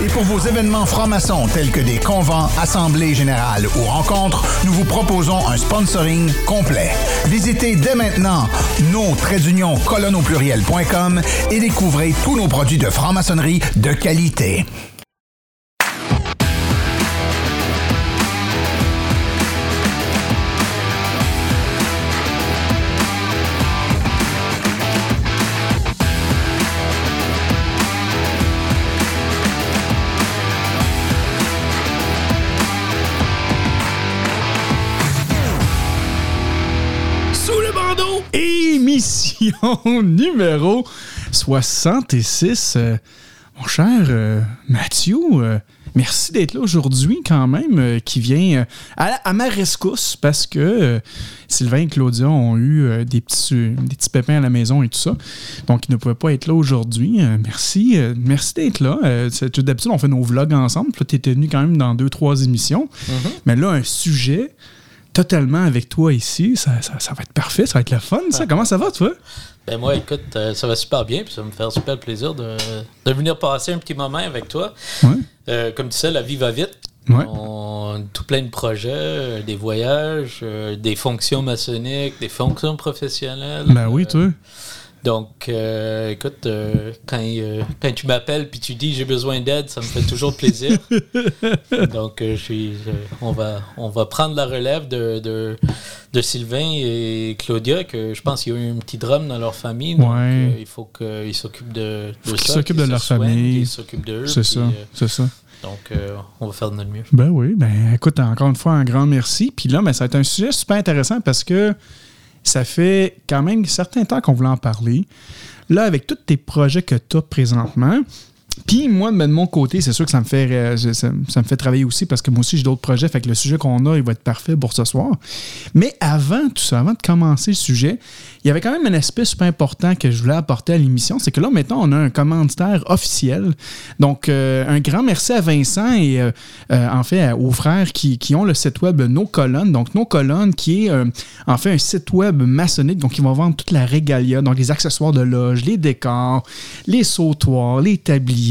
Et pour vos événements francs-maçons tels que des convents, assemblées générales ou rencontres, nous vous proposons un sponsoring complet. Visitez dès maintenant et découvrez tous nos produits de franc-maçonnerie de qualité. Émission numéro 66. Euh, mon cher euh, Mathieu, euh, merci d'être là aujourd'hui quand même, qui vient à, à ma rescousse parce que Sylvain et Claudia ont eu des, petits, des petits pépins à la maison et tout ça. Donc, ils ne pouvaient pas être là aujourd'hui. Merci merci d'être là. D'habitude, on fait nos vlogs ensemble. Tu étais venu quand même dans deux, trois émissions. Mais là, un sujet totalement avec toi ici, ça, ça- ça va être parfait, ça va être le fun, ça. Comment ça va, toi? Ben moi, écoute, euh, ça va super bien, puis ça va me faire super plaisir de, de venir passer un petit moment avec toi. Ouais. Euh, comme tu sais, la vie va vite. Ouais. On a tout plein de projets, euh, des voyages, des fonctions maçonniques, des fonctions professionnelles. Ben oui, toi. Donc, euh, écoute, euh, quand, euh, quand tu m'appelles puis tu dis j'ai besoin d'aide, ça me fait toujours plaisir. Donc, euh, je suis, je- on, va, on va prendre la relève de, de, de Sylvain et Claudia, que je pense qu'il y a eu un petit drame dans leur famille. Donc, Ouais. il faut qu'ils s'occupent de, de qu'ils s'occupent de leur soignent, famille. qu'ils s'occupent d'eux. C'est ça, c'est ça. donc, euh, on va faire de notre mieux. Ben oui, ben écoute, encore une fois, un grand merci. Puis là, ben, ça va être un sujet super intéressant parce que ça fait quand même un certain temps qu'on voulait en parler. Là, avec tous tes projets que tu as présentement, puis moi, de mon côté, c'est sûr que ça me fait euh, ça, me fait travailler aussi parce que moi aussi, j'ai d'autres projets. Fait que le sujet qu'on a, il va être parfait pour ce soir. Mais avant tout ça, avant de commencer le sujet, il y avait quand même un aspect super important que je voulais apporter à l'émission. C'est que là, maintenant, on a un commanditaire officiel. Donc, euh, un grand merci à Vincent et euh, en fait aux frères qui, qui ont le site web Nos Colonnes. Donc, Nos Colonnes, qui est en fait un site web maçonnique. Donc, ils vont vendre toute la régalia, donc les accessoires de loge, les décors, les sautoirs, les tabliers.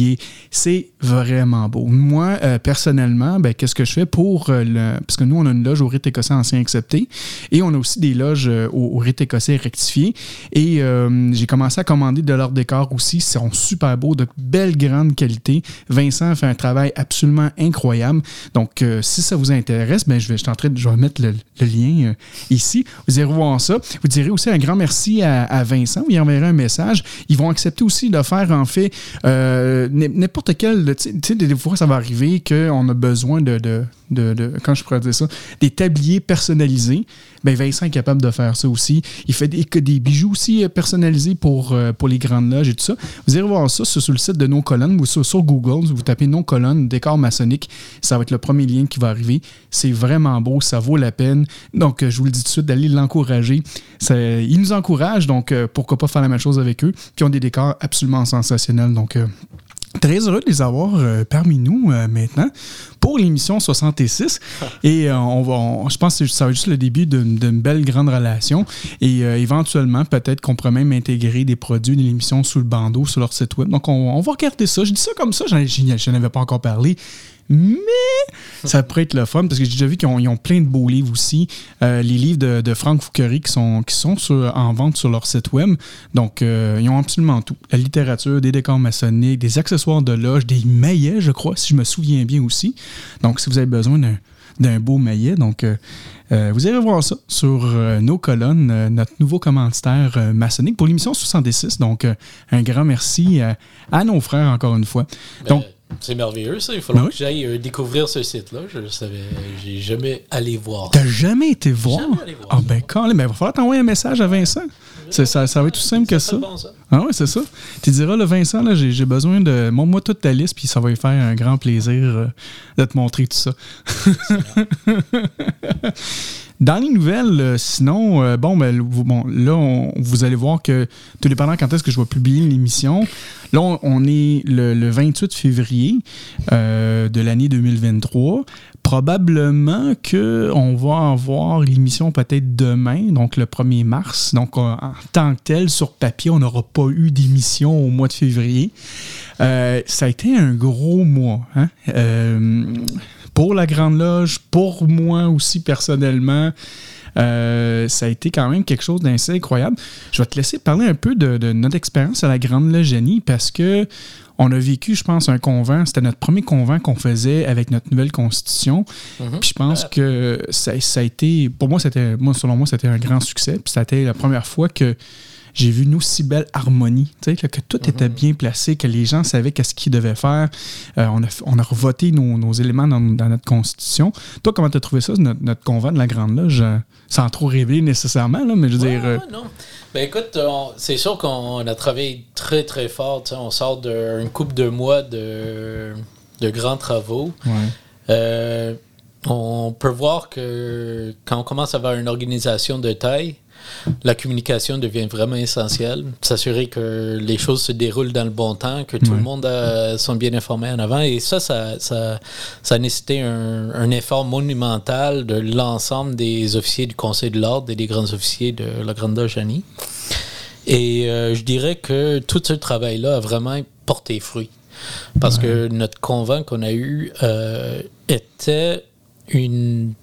C'est vraiment beau. Moi, euh, personnellement, ben, qu'est-ce que je fais pour euh, le. Parce que nous, on a une loge au rite écossais ancien accepté et on a aussi des loges euh, au, rite écossais rectifié. Et euh, j'ai commencé à commander de leurs décors aussi. Ils sont super beaux, de belle grande qualité. Vincent fait un travail absolument incroyable. Donc, si ça vous intéresse, ben, je, vais, je, je vais mettre le, lien ici. Vous irez voir ça. Vous direz aussi un grand merci à, Vincent. Vous y enverrez un message. Ils vont accepter aussi de faire, en fait, n'importe quel. Des fois, ça va arriver qu'on a besoin de, de, de, Quand je pourrais dire ça, des tabliers personnalisés. Ben, Vincent est capable de faire ça aussi. Il fait des, des bijoux aussi euh, personnalisés pour, euh, pour les grandes loges et tout ça. Vous irez voir ça sur, sur le site de nos colonnes ou sur, Google. Vous tapez nos colonnes, décor maçonnique. Ça va être le premier lien qui va arriver. C'est vraiment beau. Ça vaut la peine. Donc, euh, je vous le dis tout de suite, d'aller l'encourager. Ils nous encouragent. Donc, pourquoi pas faire la même chose avec eux. Puis, ont des décors absolument sensationnels. Donc, Très heureux de les avoir euh, parmi nous euh, maintenant pour l'émission 66. Et euh, on va, je pense que ça va être juste le début d'une belle grande relation. Et éventuellement, peut-être qu'on pourrait même intégrer des produits de l'émission sous le bandeau sur leur site web. Donc, on, va regarder ça. Je dis ça comme ça, je n'en avais pas encore parlé mais ça pourrait être le fun parce que j'ai déjà vu qu'ils ont, plein de beaux livres aussi. Euh, les livres de, Franck Fouquery qui sont, qui sont en vente sur leur site web. Donc, euh, ils ont absolument tout. La littérature, des décors maçonniques, des accessoires de loge, des maillets, je crois, si je me souviens bien aussi. Donc, si vous avez besoin d'un beau maillet, donc euh, vous irez voir ça sur nos colonnes, notre nouveau commanditaire maçonnique pour l'émission 66. Donc, un grand merci à nos frères encore une fois. Ben, donc, c'est merveilleux, ça. Il faut que j'aille euh, découvrir ce site-là. Je savais, j'ai jamais allé voir. T'as jamais été voir? Ah, ben, quand ben, il va falloir t'envoyer un message à Vincent. Ça, ça, va être tout simple que ça. Ah oui, c'est ça. Tu diras, le Vincent, là, j'ai, besoin de. Montre-moi toute ta liste, puis ça va lui faire un grand plaisir euh, de te montrer tout ça. Dans les nouvelles, euh, sinon, euh, bon, ben, bon, là, vous allez voir que, tout dépendant quand est-ce que je vais publier l'émission, là, on, est le, 28 février euh, de l'année 2023. Probablement qu'on va avoir l'émission peut-être demain, donc le 1er mars. Donc, en tant que tel, sur papier, on n'aura pas eu d'émission au mois de février. ça a été un gros mois. Hein? Pour la Grande Loge, pour moi aussi personnellement. Euh, ça a été quand même quelque chose d'assez incroyable. Je vais te laisser parler un peu de, notre expérience à la Grande Loge Jenny parce que on a vécu, je pense, un convent. C'était notre premier convent qu'on faisait avec notre nouvelle constitution. Mhm. Puis je pense que ça, ça, a été, pour moi, c'était, moi, selon moi, c'était un grand succès. Puis c'était la première fois que j'ai vu une aussi belle harmonie, que tout était mhm. bien placé, que les gens savaient qu'est-ce qu'ils devaient faire. Euh, on, a, on a revoté nos, éléments dans, notre constitution. Toi, comment tu as trouvé ça, notre, notre, convent de la Grande Loge, euh, sans trop révéler nécessairement, là, mais je veux dire... Euh, non. Ben écoute, c'est sûr qu'on a travaillé très, très fort. On sort d'une couple de mois de, de grands travaux. on peut voir que quand on commence à avoir une organisation de taille, la communication devient vraiment essentielle. S'assurer que les choses se déroulent dans le bon temps, que tout le monde a, sont bien informés en avant. Et ça, ça, ça, a nécessité un, effort monumental de l'ensemble des officiers du Conseil de l'Ordre et des grands officiers de la Grande Loge Et euh, je dirais que tout ce travail-là a vraiment porté fruit. Parce que notre convent qu'on a eu euh, était une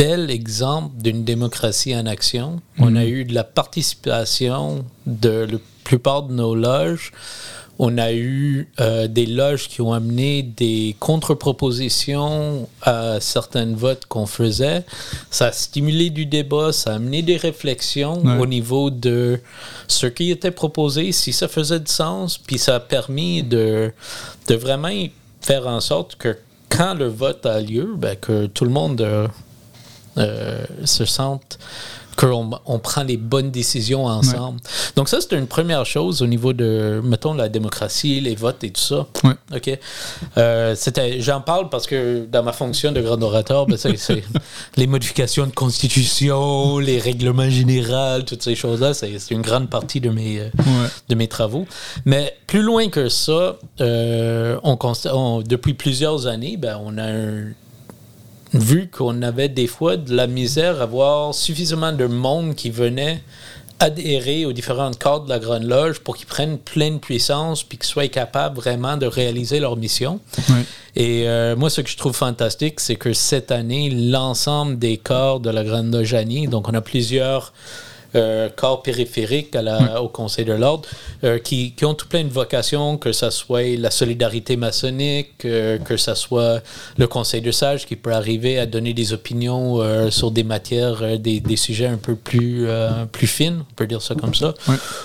bel exemple d'une démocratie en action. On a mhm. eu de la participation de la plupart de nos loges. On a eu euh, des loges qui ont amené des contre-propositions à certains votes qu'on faisait. Ça a stimulé du débat, ça a amené des réflexions au niveau de ce qui était proposé, si ça faisait du sens, puis ça a permis de, de vraiment faire en sorte que quand le vote a lieu, ben, que tout le monde euh, euh, se sentent qu'on on prend les bonnes décisions ensemble. Donc ça, c'est une première chose au niveau de, mettons, la démocratie, les votes et tout ça. OK. Euh, j'en parle parce que dans ma fonction de grand orateur, ben, c'est les modifications de constitution, les règlements généraux, toutes ces choses-là, c'est une grande partie de mes, euh, de mes travaux. Mais plus loin que ça, on, on, depuis plusieurs années, ben, on a un vu qu'on avait des fois de la misère à voir suffisamment de monde qui venait adhérer aux différentes cadres de la Grande Loge pour qu'ils prennent pleine puissance puis qu'ils soient capables vraiment de réaliser leur mission. Et euh, moi, ce que je trouve fantastique, c'est que cette année, l'ensemble des corps de la Grande Loge donc on a plusieurs corps périphériques au Conseil de l'Ordre, euh, qui, ont tout plein de vocations, que ce soit la solidarité maçonnique, euh, que ce soit le Conseil de sages qui peut arriver à donner des opinions sur des matières, des, sujets un peu plus, plus fines, on peut dire ça comme ça,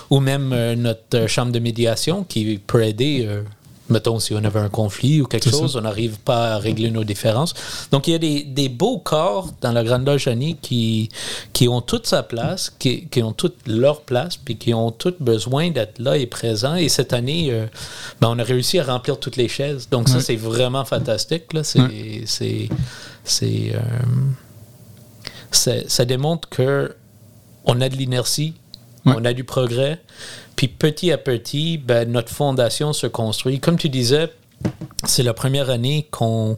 ou même notre chambre de médiation qui peut aider mettons, si on avait un conflit ou quelque chose, on n'arrive pas à régler nos différences. Donc, il y a des, des beaux corps dans la Grande Loge qui, qui ont toute sa place, qui, qui, ont toute leur place, puis qui ont toutes besoin d'être là et présents. Et cette année, euh, ben, on a réussi à remplir toutes les chaises. Donc, ça, c'est vraiment fantastique. Là. C'est, c'est, c'est, euh, ça démontre que on a de l'inertie, on a du progrès, puis petit à petit, ben, notre fondation se construit. Comme tu disais, c'est la première année qu'on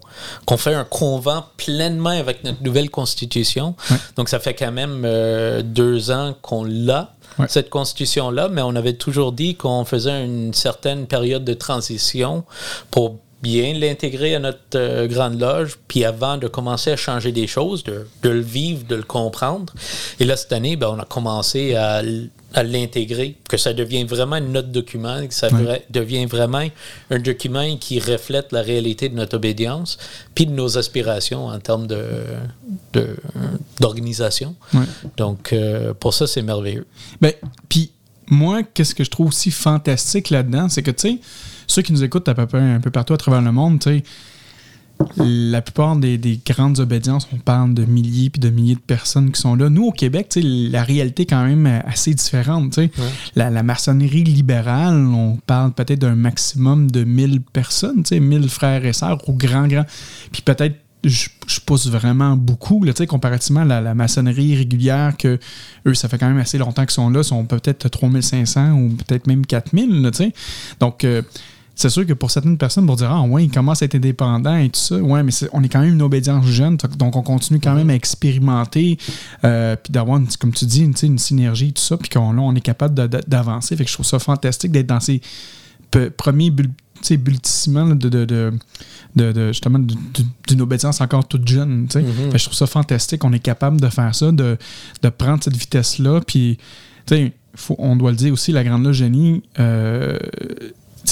fait un convent pleinement avec notre nouvelle constitution. Donc, ça fait quand même euh, deux ans qu'on l'a, cette constitution-là, mais on avait toujours dit qu'on faisait une certaine période de transition pour bien l'intégrer à notre euh, grande loge, puis avant de commencer à changer des choses, de, de, le vivre, de le comprendre. Et là, cette année, ben, on a commencé à, à l'intégrer, que ça devienne vraiment notre document, que ça devient vraiment un document qui reflète la réalité de notre obédience, puis de nos aspirations en termes de, d'organisation. Donc, euh, pour ça, c'est merveilleux. Ben, puis moi, qu'est-ce que je trouve aussi fantastique là-dedans, c'est que, tu sais, ceux qui nous écoutent à peu près un peu partout à travers le monde, tu sais, la plupart des, grandes obédiences, on parle de milliers puis de milliers de personnes qui sont là. Nous, au Québec, la réalité est quand même assez différente. La, la, maçonnerie libérale, on parle peut-être d'un maximum de 1000 personnes, 1000 frères et sœurs, au grand, grand. Puis peut-être je, pousse vraiment beaucoup, là, comparativement à la, maçonnerie régulière, que eux, ça fait quand même assez longtemps qu'ils sont là, sont peut-être 3500 ou peut-être même 4000. Là, Donc, euh, c'est sûr que pour certaines personnes, pour dire Ah, ouais, ils commencent à être indépendants et tout ça, ouais, mais on est quand même une obédience jeune, donc on continue quand même à expérimenter, euh, puis d'avoir, comme tu dis, une, une synergie et tout ça, puis qu'on on est capable d'avancer. Fait que je trouve ça fantastique d'être dans ces premiers bulletissement de, de, de, justement d'une obédience encore toute jeune. Mm-hmm. Je trouve ça fantastique. On est capable de faire ça, de, prendre cette vitesse-là. Puis, on doit le dire aussi, la Grande Loge Génie, euh,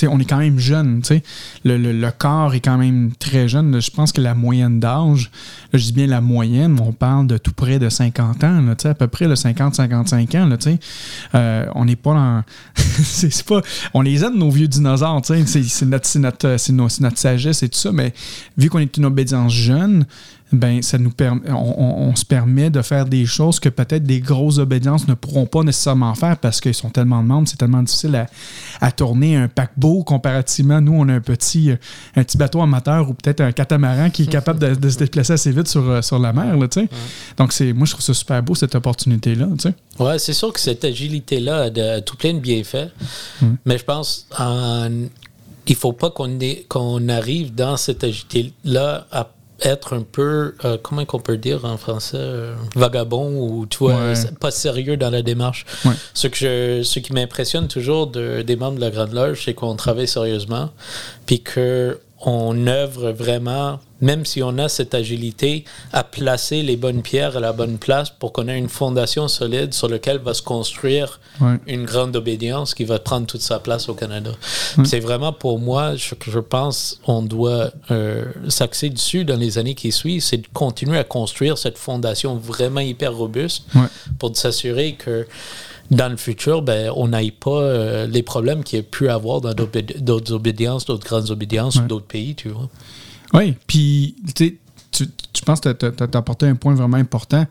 on est quand même jeune. Le, le, corps est quand même très jeune. Je pense que la moyenne d'âge, je dis bien la moyenne, on parle de tout près de 50 ans, à peu près 50-55 ans. Euh, on n'est pas dans. pas. On les aide, nos vieux dinosaures. C'est notre, notre, notre sagesse et tout ça. Mais vu qu'on est une obédience jeune, ben ça nous permet, on, se permet de faire des choses que peut-être des grosses obédiences ne pourront pas nécessairement faire parce qu'ils sont tellement de membres, c'est tellement difficile à, tourner un paquebot comparativement. Nous, on a un petit, euh, un petit bateau amateur ou peut-être un catamaran qui est capable de, se déplacer assez vite sur, euh, sur la mer. Là, Donc, c'est, moi, je trouve ça super beau, cette opportunité-là. Oui, c'est sûr que cette agilité-là a, tout plein de bienfaits, mais je pense en, il faut pas qu'on, qu'on arrive dans cette agilité-là à être un peu, euh, comment qu'on peut dire en français, euh, vagabond ou tu vois, pas sérieux dans la démarche. Ce, que je, ce qui m'impressionne toujours de, des membres de la Grande Loge, c'est qu'on travaille sérieusement, puis qu'on œuvre vraiment même si on a cette agilité, à placer les bonnes pierres à la bonne place pour qu'on ait une fondation solide sur laquelle va se construire une grande obédience qui va prendre toute sa place au Canada. C'est vraiment pour moi, je, je pense, on doit euh, s'axer dessus dans les années qui suivent, c'est de continuer à construire cette fondation vraiment hyper robuste pour s'assurer que dans le futur, ben, on n'aille pas euh, les problèmes qu'il y a pu avoir dans d'autres obédiences, d'autres grandes obédiences ou d'autres pays, tu vois. Oui, puis tu, tu penses que tu as, apporté un point vraiment important.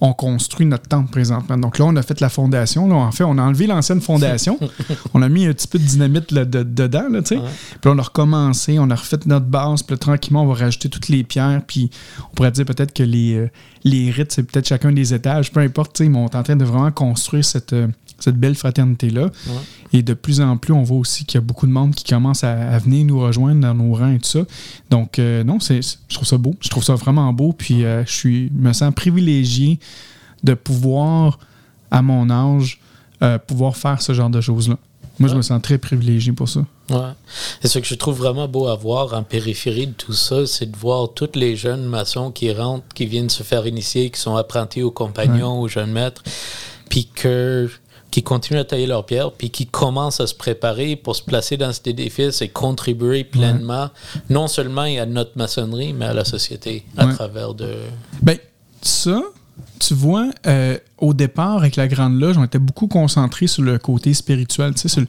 On construit notre temple présentement. Donc là, on a fait la fondation. Là, en fait, on a enlevé l'ancienne fondation. on a mis un petit peu de dynamite dedans. Là, Puis on a recommencé, on a refait notre base. Puis tranquillement, on va rajouter toutes les pierres. Puis on pourrait dire peut-être que les, euh, les rites, c'est peut-être chacun des étages. Peu importe, mais on est en train de vraiment construire cette, euh, cette belle fraternité-là. Et de plus en plus, on voit aussi qu'il y a beaucoup de monde qui commence à, venir nous rejoindre dans nos rangs et tout ça. Donc, euh, non, c'est, je trouve ça beau. Je trouve ça vraiment beau. Puis, euh, je suis, me sens privilégié de pouvoir, à mon âge, euh, pouvoir faire ce genre de choses-là. Moi, je me sens très privilégié pour ça. Ouais. Et ce que je trouve vraiment beau à voir en périphérie de tout ça, c'est de voir tous les jeunes maçons qui rentrent, qui viennent se faire initier, qui sont apprentis aux compagnons, aux jeunes maîtres, puis que qui continuent à tailler leurs pierres, puis qui commencent à se préparer pour se placer dans cet édifice et contribuer pleinement, non seulement à notre maçonnerie, mais à la société à travers de... Ben, ça, tu vois, euh, au départ, avec la Grande Loge, on était beaucoup concentré sur le côté spirituel, tu sais, sur le,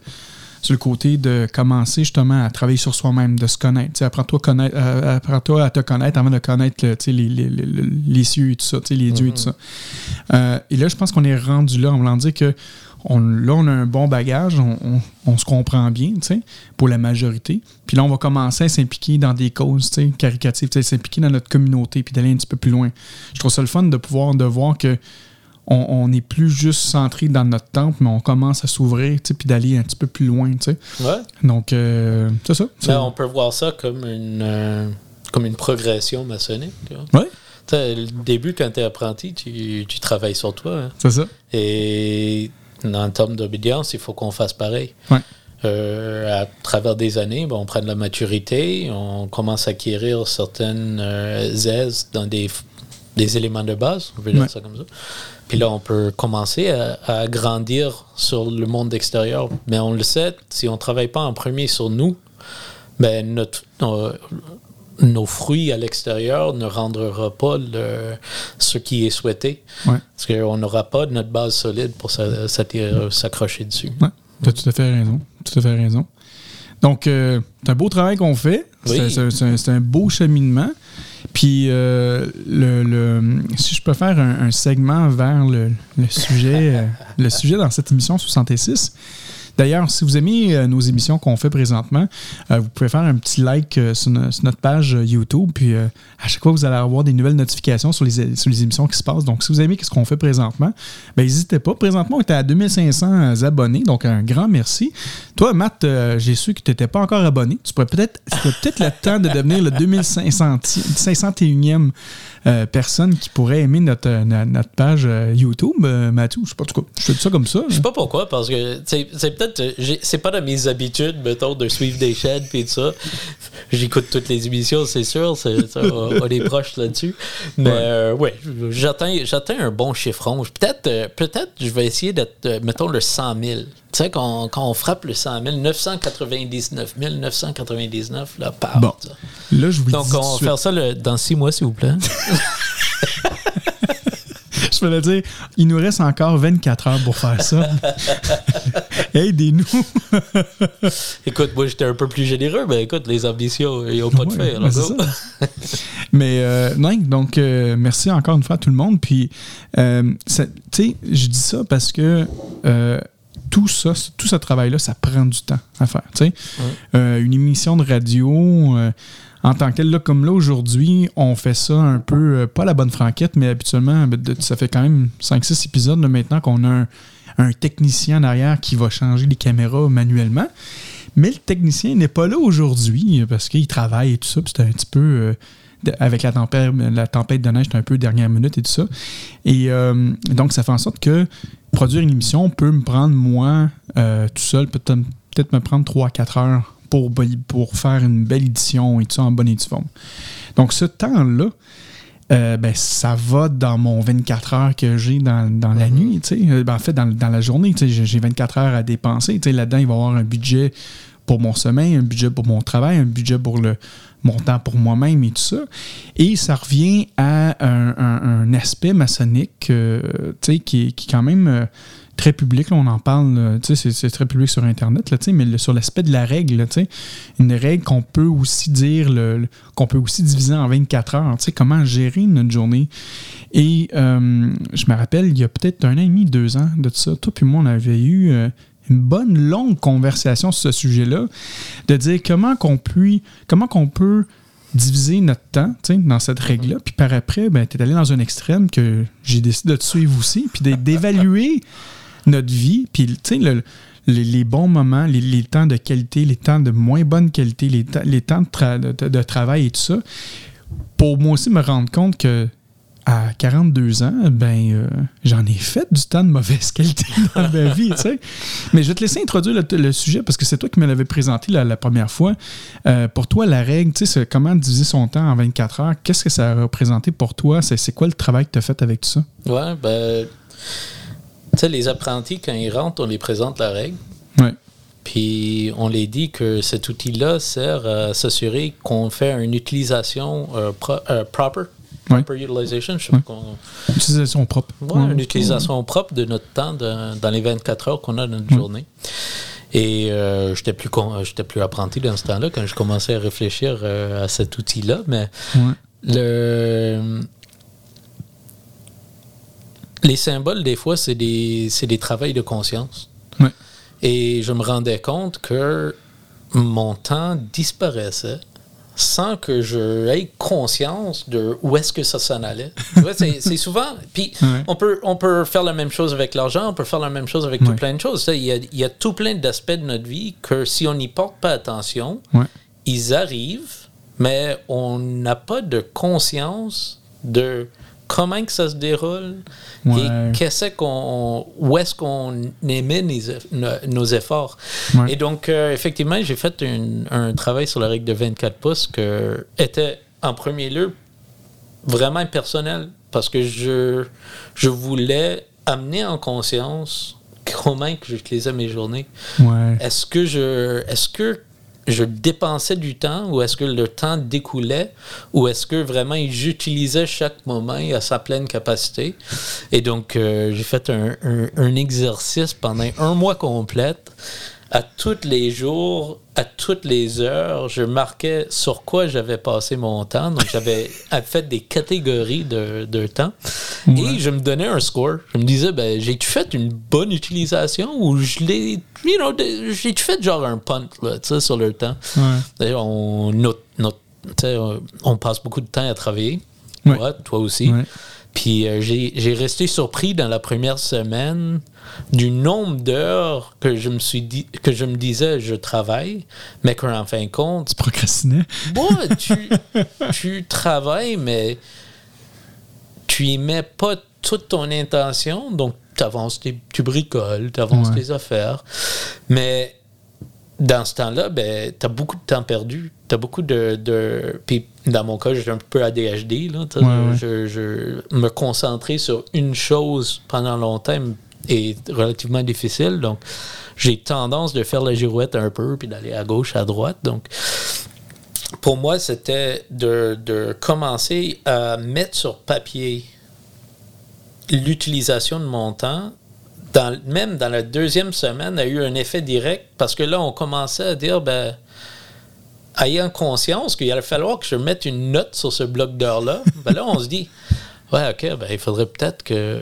sur le côté de commencer justement à travailler sur soi-même, de se connaître. Apprends-toi euh, apprends à te connaître avant de connaître les, les, les, cieux et tout ça, les dieux et tout mm-hmm. ça. Euh, et là, je pense qu'on est rendu là en voulant dire que on, là, on a un bon bagage, on, se comprend bien, tu sais, pour la majorité. Puis là, on va commencer à s'impliquer dans des causes, tu sais, caricatives, s'impliquer dans notre communauté, puis d'aller un petit peu plus loin. Je trouve ça le fun de pouvoir, de voir que on n'est plus juste centré dans notre temple, mais on commence à s'ouvrir, puis d'aller un petit peu plus loin. tu sais. Ouais. Donc, euh, c'est ça. on peut voir ça comme une, euh, comme une progression maçonnique. sais, Le début, quand tu es apprenti, tu, tu travailles sur toi. hein. c'est ça. Et en termes d'obédience, il faut qu'on fasse pareil. Ouais. Euh, à travers des années, ben, on prend de la maturité, on commence à acquérir certaines euh, aises dans des, des éléments de base, on peut dire Ouais. ça comme ça. Puis là, on peut commencer à, à grandir sur le monde extérieur. Mais on le sait, si on ne travaille pas en premier sur nous, ben notre, nos, nos fruits à l'extérieur ne rendront pas le- ce qui est souhaité. Ouais. Parce qu'on n'aura pas de notre base solide pour s'accrocher dessus. Ouais, tu as tout à fait raison. Tout à fait raison. Donc, euh, c'est un beau travail qu'on fait. C'est Oui. c'est- c'est un, beau cheminement. Puis, euh, le, le- si je peux faire un, un segment vers le, le sujet, euh, le sujet dans cette émission 66. D'ailleurs, si vous aimez euh, nos émissions qu'on fait présentement, euh, vous pouvez faire un petit like euh, sur, no- sur notre page YouTube. Puis, à chaque fois, vous allez avoir des nouvelles notifications sur les, émissions qui se passent. Donc, si vous aimez ce qu'on fait présentement, ben, n'hésitez pas. Présentement, on est à 2500 abonnés. Donc, un grand merci. Toi, Matt, j'ai su que tu n'étais pas encore abonné. Tu pourrais peut-être, c'était peut-être le temps de devenir le 2500 501e euh, personne qui pourrait aimer notre, euh, notre page euh, YouTube. Mathieu, je sais pas, tout cas, je dis ça comme ça. Je sais pas pourquoi, parce que c'est peut-être. C'est pas dans mes habitudes, mettons, de suivre des chaînes puis tout ça. J'écoute toutes les émissions, c'est sûr. on on est proche là-dessus. Mais euh, ouais, j'atteins un bon chiffron. Peut-être euh, peut-être je vais essayer d'être, mettons, le 100 000. Tu sais, quand, quand on frappe le 100 000, 999 999, là, part. Bon. Là, je vous Donc, dis on va faire ça le- dans six mois, s'il vous plaît. Je le dire, il nous reste encore 24 heures pour faire ça. Aidez-nous. écoute, moi, j'étais un peu plus généreux, mais écoute, les ambitions, ils n'ont pas de Ouais, fait. ben. Mais euh, non, donc euh, merci encore une fois à tout le monde. Puis, euh, tu sais, je dis ça parce que euh, tout ça, tout ce travail-là, ça prend du temps à faire. Euh, une émission de radio, euh, en tant que là, comme là aujourd'hui, on fait ça un peu, euh, pas la bonne franquette, mais habituellement, ben, ça fait quand même 5-6 épisodes maintenant qu'on a un, technicien en arrière qui va changer les caméras manuellement. Mais le technicien n'est pas là aujourd'hui parce qu'il travaille et tout ça. C'était un petit peu. Avec la tempête, de neige, c'était un peu dernière minute et tout ça. Et euh, donc, ça fait en sorte que produire une émission peut me prendre, moi, euh, tout seul, peut-être me prendre 3-4 heures pour, pour faire une belle édition et tout ça en bonne et due forme. Donc, ce temps-là, euh, ben, ça va dans mon 24 heures que j'ai dans, dans la nuit, ben, en fait, dans, dans la journée, j'ai- j'ai 24 heures à dépenser. Là-dedans, il va y avoir un budget pour mon sommeil, un budget pour mon travail, un budget pour le, mon temps pour moi-même et tout ça. Et ça revient à un, aspect maçonnique euh, qui, est- qui est quand même euh, très public. là, on en parle, c'est- très public sur Internet, là, mais sur l'aspect de la règle, une règle qu'on peut aussi dire, le, qu'on peut aussi diviser en 24 heures, comment gérer notre journée. Et euh, je me rappelle, il y a peut-être un an et demi, deux ans de ça, toi puis moi, on avait eu une bonne longue conversation sur ce sujet-là, de dire comment qu'on peut, comment qu'on peut diviser notre temps dans cette règle-là. Puis par après, ben, tu es allé dans un extrême que j'ai décidé de te suivre aussi, puis d'é- d'évaluer notre vie, puis le- les, les bons moments, les, temps de qualité, les temps de moins bonne qualité, les, temps- de travail et tout ça, pour moi aussi me rendre compte que à 42 ans, ben euh, j'en ai fait du temps de mauvaise qualité dans ma vie, tu sais. Mais je vais te laisser introduire le, le sujet parce que c'est toi qui me l'avais présenté la, la première fois. Euh, pour toi, la règle, tu sais, c'est comment diviser son temps en 24 heures, qu'est-ce que ça a représenté pour toi? C'est, quoi le travail que tu as fait avec tout ça? Ouais, ben. Tu sais, les apprentis, quand ils rentrent, on les présente la règle. Ouais. Puis on les dit que cet outil-là sert à s'assurer qu'on fait une utilisation euh, pro- euh, proper. Ouais. Proper utilization, je sais pas qu'on- Utilisation propre. Une utilisation propre de notre temps de- dans les 24 heures qu'on a dans notre journée. Et euh, j'étais plus con- j'étais plus apprenti dans ce temps-là quand je commençais à réfléchir euh, à cet outil-là, mais le les symboles des fois c'est des des travails de conscience. Ouais. Et je me rendais compte que mon temps disparaissait sans que je aie conscience de où est-ce que ça s'en allait. C'est souvent. Puis Ouais. on, peut, on peut faire la même chose avec l'argent, on peut faire la même chose avec Ouais. tout plein de choses. Il y, a, il y a tout plein d'aspects de notre vie que si on n'y porte pas attention, Ouais. ils arrivent, mais on n'a pas de conscience de comment que ça se déroule? Ouais. et qu'est-ce qu'on, où est-ce qu'on émet nos, eff- no- nos efforts? Ouais. Et donc, euh, effectivement, j'ai fait une- un travail sur la règle de 24 pouces que était en premier lieu vraiment personnel parce que je, je voulais amener en conscience comment que j'utilisais mes journées. Ouais. Est-ce que je est-ce que je dépensais du temps ou est-ce que le temps découlait ou est-ce que vraiment j'utilisais chaque moment à sa pleine capacité. Et donc euh, j'ai fait un, exercice pendant un mois complet à tous les jours, à toutes les heures, je marquais sur quoi j'avais passé mon temps. Donc, j'avais fait des catégories de, de temps. Et je me donnais un score. Je me disais, ben, j'ai-tu fait une bonne utilisation ou je l'ai, you know, j'ai-tu fait genre un punt, là, sur le temps? Ouais. D'ailleurs, on, sais, on- passe beaucoup de temps à travailler. Ouais. Toi, toi aussi. Puis euh, j'ai j'ai resté surpris dans la première semaine du nombre d'heures que je me suis dit que je me disais je travaille, mais qu'en fin de compte, Tu procrastinais? bon, tu, tu travailles, mais tu y mets pas toute ton intention, donc tu avances, tes- tu bricoles, tu avances Ouais. tes affaires. Mais dans ce temps-là, ben, tu as beaucoup de temps perdu. Tu as beaucoup de, de. Puis dans mon cas, j'ai un peu ADHD. Là, Ouais, ouais. je, je- me concentrer sur une chose pendant longtemps est relativement difficile. Donc, j'ai tendance de faire la girouette un peu, puis d'aller à gauche, à droite. Donc, pour moi, c'était de, de commencer à mettre sur papier l'utilisation de mon temps. Dans, même dans la deuxième semaine, a eu un effet direct parce que là, on commençait à dire, ben, ayant conscience qu'il allait falloir que je mette une note sur ce bloc d'heures-là, ben là, on se dit, ouais, OK, ben, il faudrait peut-être que,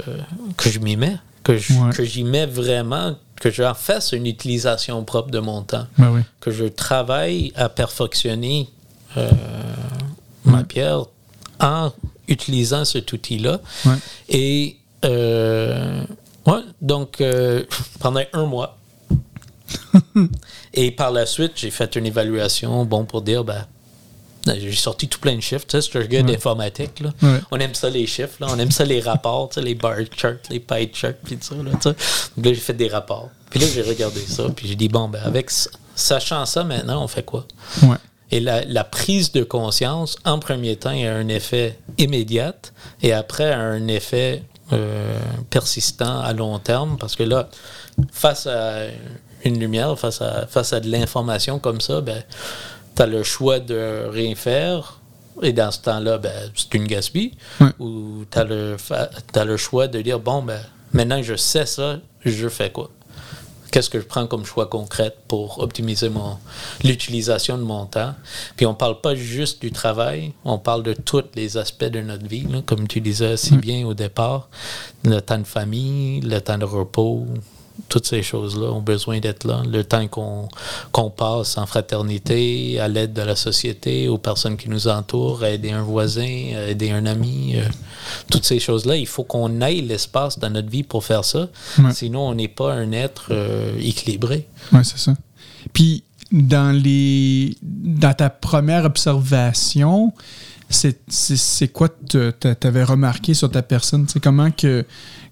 que je m'y mets, que je- Ouais. que j'y mets vraiment, que j'en fasse une utilisation propre de mon temps Ben oui. que je travaille à perfectionner euh, ma pierre en utilisant cet outil-là. Ouais. Et euh, ouais, donc euh, pendant un mois. Et par la suite, j'ai fait une évaluation, bon, pour dire, ben, j'ai sorti tout plein de chiffres. Tu sais, c'est un gars d'informatique. Là. Ouais. On aime ça, les chiffres. Là. On aime ça, les rapports, tu sais, les bar charts, les pie charts, puis tout ça. Là, tu sais. Donc là, j'ai fait des rapports. Puis là, j'ai regardé ça. Puis j'ai dit, bon, ben, avec, sachant ça, maintenant, on fait quoi? Ouais. Et la, la prise de conscience, en premier temps, a un effet immédiat et après a un effet euh, persistant à long terme parce que là, face à une lumière, face à, face à de l'information comme ça, ben, tu as le choix de rien faire et dans ce temps-là, ben, c'est une gaspille. Ou tu as, le choix de dire, bon, ben, maintenant que je sais ça, je fais quoi? qu'est-ce que je prends comme choix concret pour optimiser mon l'utilisation de mon temps? Puis on parle pas juste du travail, on parle de tous les aspects de notre vie, là, comme tu disais si bien au départ, le temps de famille, le temps de repos, toutes ces choses-là ont besoin d'être là. Le temps qu'on passe en fraternité, à l'aide de la société, aux personnes qui nous entourent, à aider un voisin, à aider un ami, euh, toutes ces choses-là, il faut qu'on aille l'espace dans notre vie pour faire ça. Ouais. Sinon, on n'est pas un être euh, équilibré. Oui, c'est ça. Puis, dans, les, dans ta première observation, c'est quoi tu avais remarqué sur ta personne? Comment que,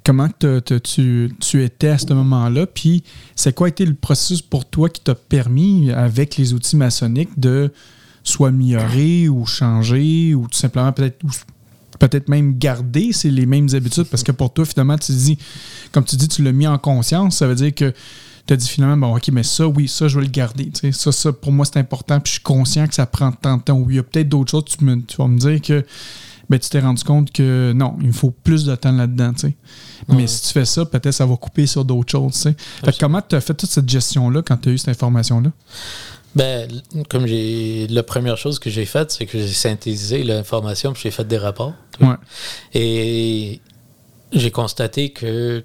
que tu, étais à ce moment-là? Puis, c'est quoi été le processus pour toi qui t'a permis, avec les outils maçonniques, de soit améliorer ou changer ou tout simplement peut-être peut-être même garder les mêmes habitudes? Parce que pour toi finalement tu dis comme tu dis tu l'as mis en conscience ça veut dire que tu as dit finalement bon ok mais ça oui ça je vais le garder tu sais, ça ça pour moi c'est important puis je suis conscient que ça prend tant de temps oui il y a peut-être d'autres choses tu, me, tu vas me dire que ben, tu t'es rendu compte que non il me faut plus de temps là-dedans tu sais. mais si tu fais ça peut-être ça va couper sur d'autres choses tu sais. Fait que comment tu as fait toute cette gestion là quand tu as eu cette information là Ben, comme j'ai. La première chose que j'ai faite, c'est que j'ai synthétisé l'information puis j'ai fait des rapports. ouais Et j'ai constaté que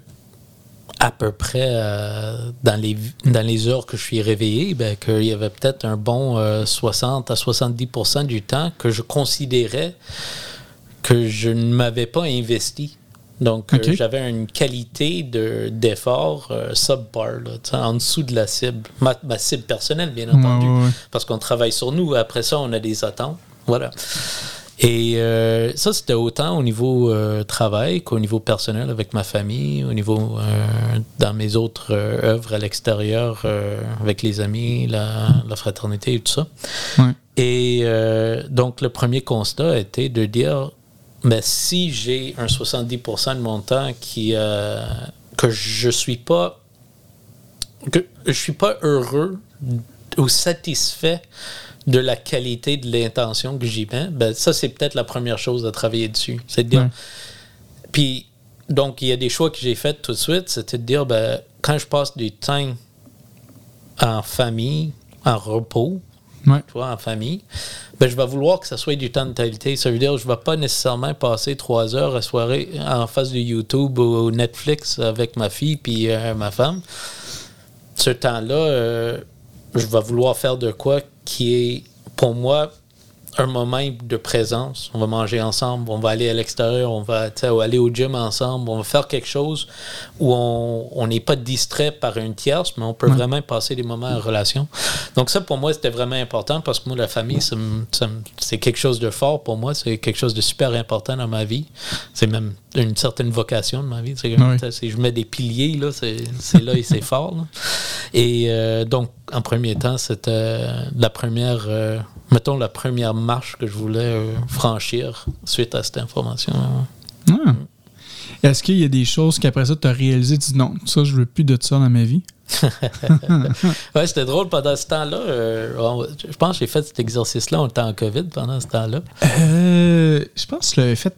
à peu près euh, dans, les, dans les heures que je suis réveillé, ben, qu'il y avait peut-être un bon 60 à 70% du temps que je considérais que je ne m'avais pas investi. Donc, j'avais une qualité d'effort subpar, en dessous de la cible. Ma, cible personnelle, bien entendu. Parce qu'on travaille sur nous. Après ça, on a des attentes. Voilà. Et euh, ça, c'était autant au niveau euh, travail qu'au niveau personnel avec ma famille, au niveau euh, dans mes autres œuvres à l'extérieur avec les amis, la, fraternité et tout ça. Et donc, le premier constat était de dire, mais si j'ai un 70% de mon temps qui, que je suis pas que je suis pas heureux ou satisfait de la qualité de l'intention que j'y mets, ben, ça, c'est peut-être la première chose à travailler dessus. C'est de dire. Puis, donc, il y a des choix que j'ai faits tout de suite, c'était de dire, ben, quand je passe du temps en famille, en repos, tu vois, en famille, ben, je vais vouloir que ça soit du temps de qualité. Ça veut dire que je ne vais pas nécessairement passer trois heures à soirée en face de YouTube ou Netflix avec ma fille puis euh, ma femme. Ce temps-là, euh, je vais vouloir faire de quoi qui est pour moi un moment de présence. On va manger ensemble, on va aller à l'extérieur, on va aller au gym ensemble, on va faire quelque chose où on n'est pas distrait par une tierce, mais on peut vraiment passer des moments en relation. Donc ça, pour moi, c'était vraiment important parce que moi, la famille, c'est quelque chose de fort pour moi. C'est quelque chose de super important dans ma vie. C'est même une certaine vocation de ma vie. Si je mets des piliers, là, c'est là et c'est fort. Et euh, donc, en premier temps, c'était la première... Euh, mettons, la première marche que je voulais euh, franchir suite à cette information. Ah. Est-ce qu'il y a des choses qu'après ça, tu as réalisé, tu dis non, ça, je veux plus de ça dans ma vie? ouais, c'était drôle pendant ce temps-là. Euh, je pense que j'ai fait cet exercice-là, on était en COVID pendant ce temps-là. Euh, je pense que je l'avais fait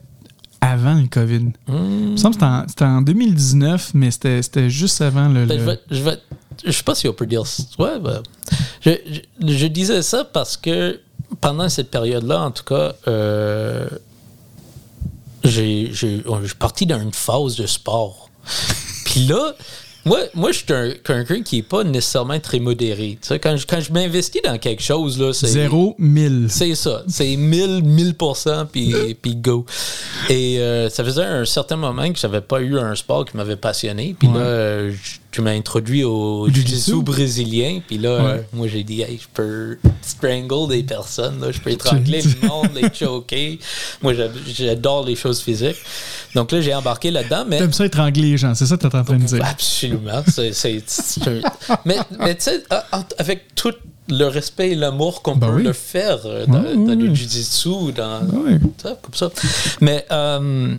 avant le COVID. Hmm. Il me semble que c'était en, 2019, mais c'était juste avant le. Ben, je, vais, je sais pas si on peut dire. Ouais, ben, je, je, disais ça parce que pendant cette période-là, en tout cas, euh, j'ai, j'ai, je suis parti dans une phase de sport. Puis là, moi, moi je suis quelqu'un qui n'est pas nécessairement très modéré. Tu sais, quand je, quand je m'investis dans quelque chose, là, c'est. Zéro, mille. C'est ça. C'est mille, mille pour cent, puis, go. Et euh, ça faisait un certain moment que j'avais pas eu un sport qui m'avait passionné. Puis là, tu m'as introduit au jiu-jitsu? brésilien. Puis là, euh, moi, j'ai dit, hey, je peux strangle des personnes, là, je peux étrangler le monde, les choquer. Moi, j'adore les choses physiques. Donc là, j'ai embarqué là-dedans. Mais... T'aimes ça étrangler les gens, c'est ça que tu es en train de dire? Absolument. mais mais tu sais, avec tout le respect et l'amour qu'on ben peut le faire euh, dans, le jiu-jitsu, dans, ben comme ça. Mais... Euh...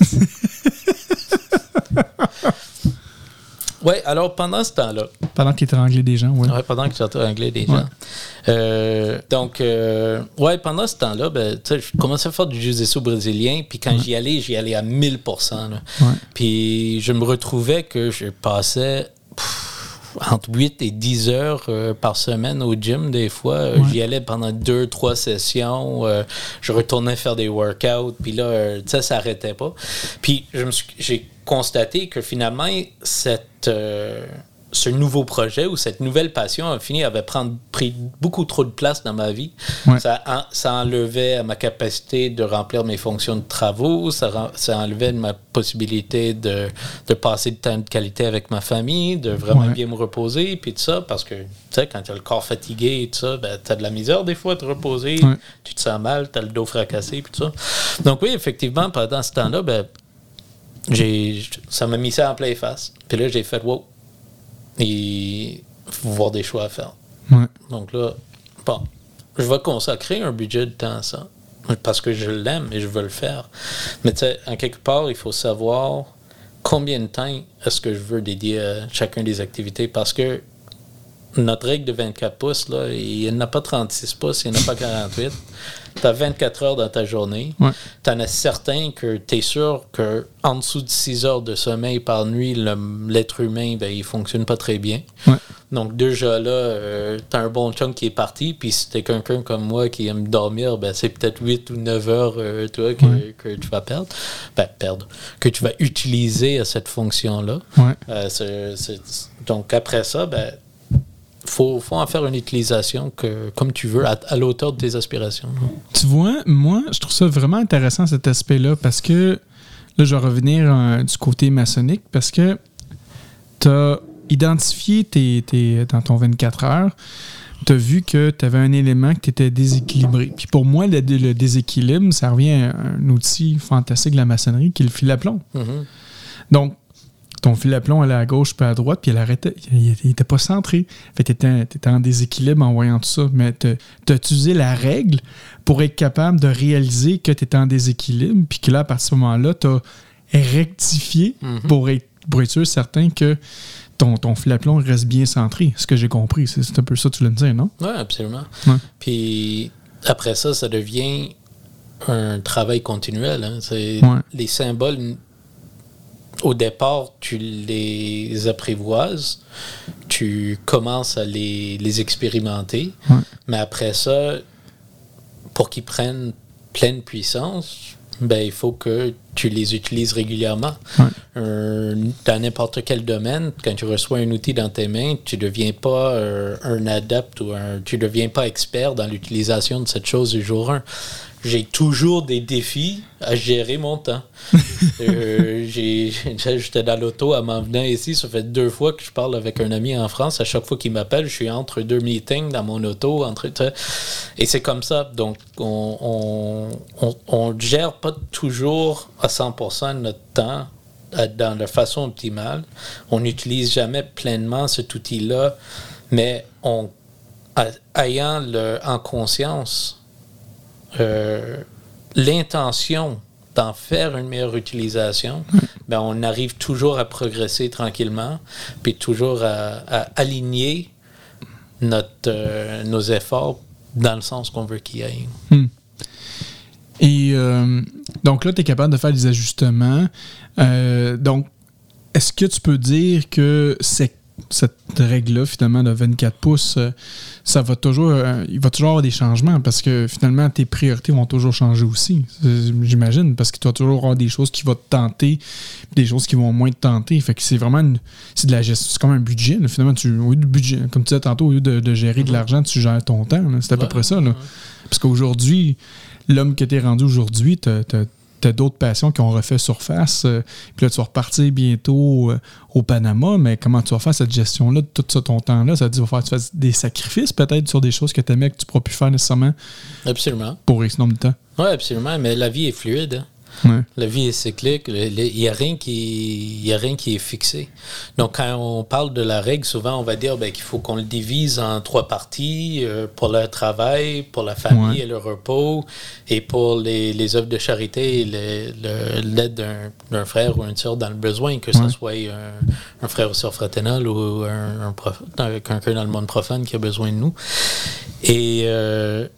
Oui, alors pendant ce temps-là. Pendant qu'il étranglait des gens, oui. Oui, pendant qu'il étranglait des gens. Euh, donc, euh, ouais, pendant ce temps-là, ben, je commençais à faire du jiu-jitsu brésilien, puis quand j'y allais, j'y allais à 1000% Puis je me retrouvais que je passais entre 8 et 10 heures euh, par semaine au gym, des fois. J'y allais pendant deux, trois sessions. je retournais faire des workouts, puis là, ça s'arrêtait pas. Puis j'ai constaté que finalement, cette, euh, ce nouveau projet ou cette nouvelle passion a fini avait prendre, pris beaucoup trop de place dans ma vie. Ça, ça enlevait ma capacité de remplir mes fonctions de travaux, ça, ça enlevait ma possibilité de, de, passer de temps de qualité avec ma famille, de vraiment bien me reposer, puis tout ça, parce que, tu sais, quand tu as le corps fatigué et tout ça, ben, tu as de la misère des fois de te reposer, tu te sens mal, tu as le dos fracassé, puis tout ça. Donc oui, effectivement, pendant ce temps-là, ben, j'ai, ça m'a mis ça en plein face. Puis là, j'ai fait, wow, il faut voir des choix à faire. Donc là, bon, je vais consacrer un budget de temps à ça. Parce que je l'aime et je veux le faire. Mais tu sais, en quelque part, il faut savoir combien de temps est-ce que je veux dédier à chacune des activités. Parce que notre règle de 24 pouces, là, il n'y en a pas 36 pouces, il n'y en a pas 48. tu as 24 heures dans ta journée. Ouais. Tu en as certains que tu es sûr qu'en dessous de 6 heures de sommeil par nuit, l'être humain, ben, il fonctionne pas très bien. Ouais. Donc, déjà là, tu as un bon chunk qui est parti. Puis, si tu quelqu'un comme moi qui aime dormir, ben, c'est peut-être 8 ou 9 heures euh, toi, que, Ouais. que tu vas perdre. Ben, perdre. Que tu vas utiliser à cette fonction-là. Ouais. Euh, donc, après ça, ben, faut, faut en faire une utilisation que, comme tu veux, à, à l'auteur de tes aspirations. Tu vois, moi, je trouve ça vraiment intéressant cet aspect-là parce que là, je vais revenir euh, du côté maçonnique parce que tu as identifié tes, tes- dans ton 24 heures, tu as vu que tu avais un élément que tu étais déséquilibré. Puis pour moi, le, le déséquilibre, ça revient à un outil fantastique de la maçonnerie qui est le fil à plomb. Mhm. Donc, ton fil à plomb allait à gauche puis à droite, puis elle arrêtait. Il n'était pas centré. Fait que tu étais, en déséquilibre en voyant tout ça. Mais tu as utilisé la règle pour être capable de réaliser que tu étais en déséquilibre, puis que là, à partir de ce moment-là, tu as rectifié Mhm. pour, être, pour être sûr certain que ton, ton fil à plomb reste bien centré? Ce que j'ai compris, c'est, c'est un peu ça que tu voulais me dire, non? Oui, absolument. Ouais. Puis après ça, ça devient un travail continuel. hein. Ouais. Les symboles, au départ, tu les apprivoises, tu commences à les, les expérimenter, Ouais. mais après ça, pour qu'ils prennent pleine puissance, ben, il faut que tu les utilises régulièrement. Ouais. Un- dans n'importe quel domaine, quand tu reçois un outil dans tes mains, tu ne deviens pas euh, un adepte ou un, tu ne deviens pas expert dans l'utilisation de cette chose du jour 1. J'ai toujours des défis à gérer mon temps. Euh, J'étais dans l'auto à m'en venant ici. Ça fait deux fois que je parle avec un ami en France. À chaque fois qu'il m'appelle, je suis entre deux meetings dans mon auto. Entre, et c'est comme ça. Donc, on on gère pas toujours à 100% de notre temps dans la façon optimale. On n'utilise jamais pleinement cet outil-là, mais a- ayant le, en conscience euh, l'intention d'en faire une meilleure utilisation, ben on arrive toujours à progresser tranquillement, puis toujours à, à aligner notre, euh, nos efforts dans le sens qu'on veut qu'ils aillent. Et euh, donc là, tu es capable de faire des ajustements. Euh, donc, est-ce que tu peux dire que cette règle-là, finalement, de 24 pouces, euh, ça va toujours, il va toujours avoir des changements parce que finalement, tes priorités vont toujours changer aussi, j'imagine, parce que tu vas toujours avoir des choses qui vont te tenter, des choses qui vont moins te tenter. Fait que c'est vraiment c'est de la gestion, c'est comme un budget. là. Finalement, tu, au lieu de budget, comme tu disais tantôt, au lieu de, de gérer de l'argent, tu gères ton temps. C'est à peu près ça. Là. Parce qu'aujourd'hui, l'homme que tu es rendu aujourd'hui, tu as, d'autres passions qui ont refait surface. euh, puis là, tu vas repartir bientôt euh, au Panama, mais comment tu vas faire cette gestion-là de tout ça, ton temps-là? Ça veut dire qu'il va falloir que tu fasses des sacrifices peut-être sur des choses que tu aimais que tu ne pourras plus faire nécessairement Absolument. pour X nombre de temps. Oui, absolument. Mais la vie est fluide. Ouais. La vie est cyclique. Il n'y a, rien qui- y a rien qui est fixé. Donc, quand on parle de la règle, souvent, on va dire ben, qu'il faut qu'on le divise en trois parties euh, pour le travail, pour la famille Ouais. et le repos, et pour les, les œuvres de charité et l'aide d'un- frère ou une sœur dans le besoin, que Ouais. ce soit un, un frère ou sœur fraternel ou un, un prof- un- quelqu'un dans le monde profane qui a besoin de nous. Et euh,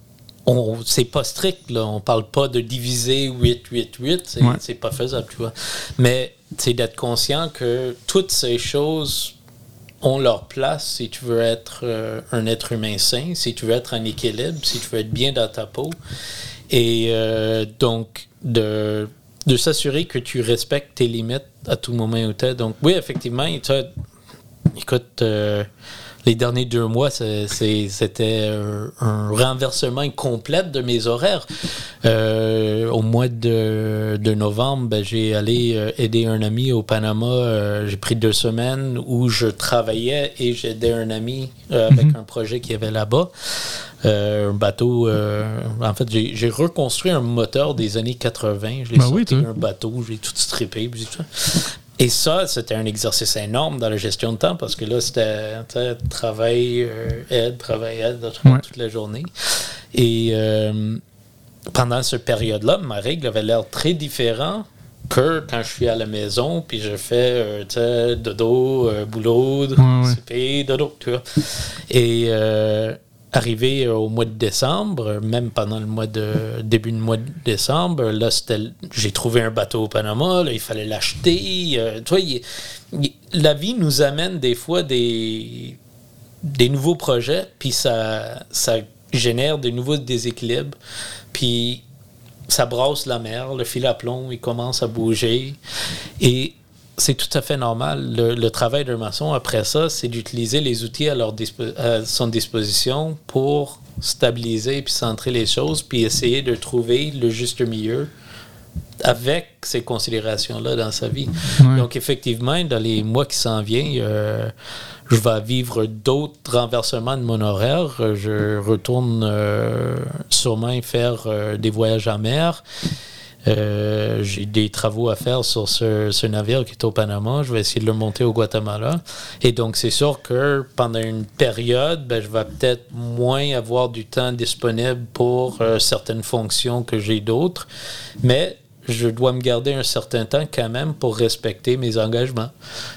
on c'est pas strict, là. On parle pas de diviser 8, 8, 8. C'est Ouais. c'est pas faisable, tu vois. Mais c'est d'être conscient que toutes ces choses ont leur place si tu veux être euh, un être humain sain, si tu veux être en équilibre, si tu veux être bien dans ta peau. Et euh, donc, de, de s'assurer que tu respectes tes limites à tout moment où tu es. Donc, oui, effectivement, écoute, euh, les derniers deux mois, c'était un, un renversement complet de mes horaires. Euh, au mois de, de novembre, ben, j'ai allé euh, aider un ami au Panama. Euh, j'ai pris deux semaines où je travaillais et j'aidais un ami euh, avec un projet qu'il y avait là-bas. Euh, un bateau. euh, en fait, j'ai reconstruit un moteur des années 80. Je l'ai Ben sorti oui, un bateau, j'ai tout strippé. puis tout ça. Et ça, c'était un exercice énorme dans la gestion de temps parce que là, c'était travail, euh, aide, travail, aide Ouais. toute la journée. Et euh, pendant cette période-là, ma règle avait l'air très différente que quand je suis à la maison, puis je fais euh, dodo, euh, boulot, ouais. CP, dodo, tu vois. Et euh, arrivé au mois de décembre, même pendant le mois de début du mois de décembre, là, j'ai trouvé un bateau au Panama, il fallait l'acheter. euh, la vie nous amène des fois des, des nouveaux projets, puis ça, ça génère de nouveaux déséquilibres, puis ça brasse la mer, le fil à plomb, il commence à bouger. C'est tout à fait normal. Le, le travail d'un maçon, après ça, c'est d'utiliser les outils à, leur dispo- à son disposition pour stabiliser puis centrer les choses, puis essayer de trouver le juste milieu avec ces considérations-là dans sa vie. Ouais. Donc, effectivement, dans les mois qui s'en viennent, euh, je vais vivre d'autres renversements de mon horaire. Je retourne euh, sûrement faire euh, des voyages en mer. Euh, J'ai des travaux à faire sur ce, ce navire qui est au Panama. Je vais essayer de le monter au Guatemala. Et donc, c'est sûr que pendant une période, ben, je vais peut-être moins avoir du temps disponible pour euh, certaines fonctions que j'ai d'autres. Mais je dois me garder un certain temps quand même pour respecter mes engagements.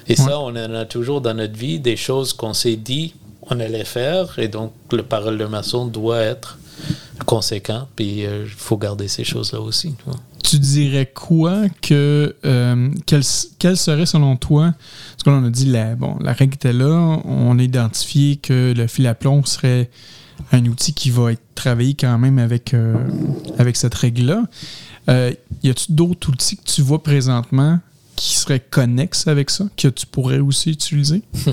Et ça, on en a toujours dans notre vie des choses qu'on s'est dit on allait faire. Et donc, le parole de maçon doit être conséquent. Puis, euh, il faut garder ces choses-là aussi. tu vois. Tu dirais quoi que. euh, quelle, quelle serait selon toi. Parce que là, on a dit la, bon, la règle était là. On a identifié que le fil à plomb serait un outil qui va être travaillé quand même avec, euh, avec cette règle-là. Euh, y a-tu d'autres outils que tu vois présentement qui seraient connexes avec ça, que tu pourrais aussi utiliser?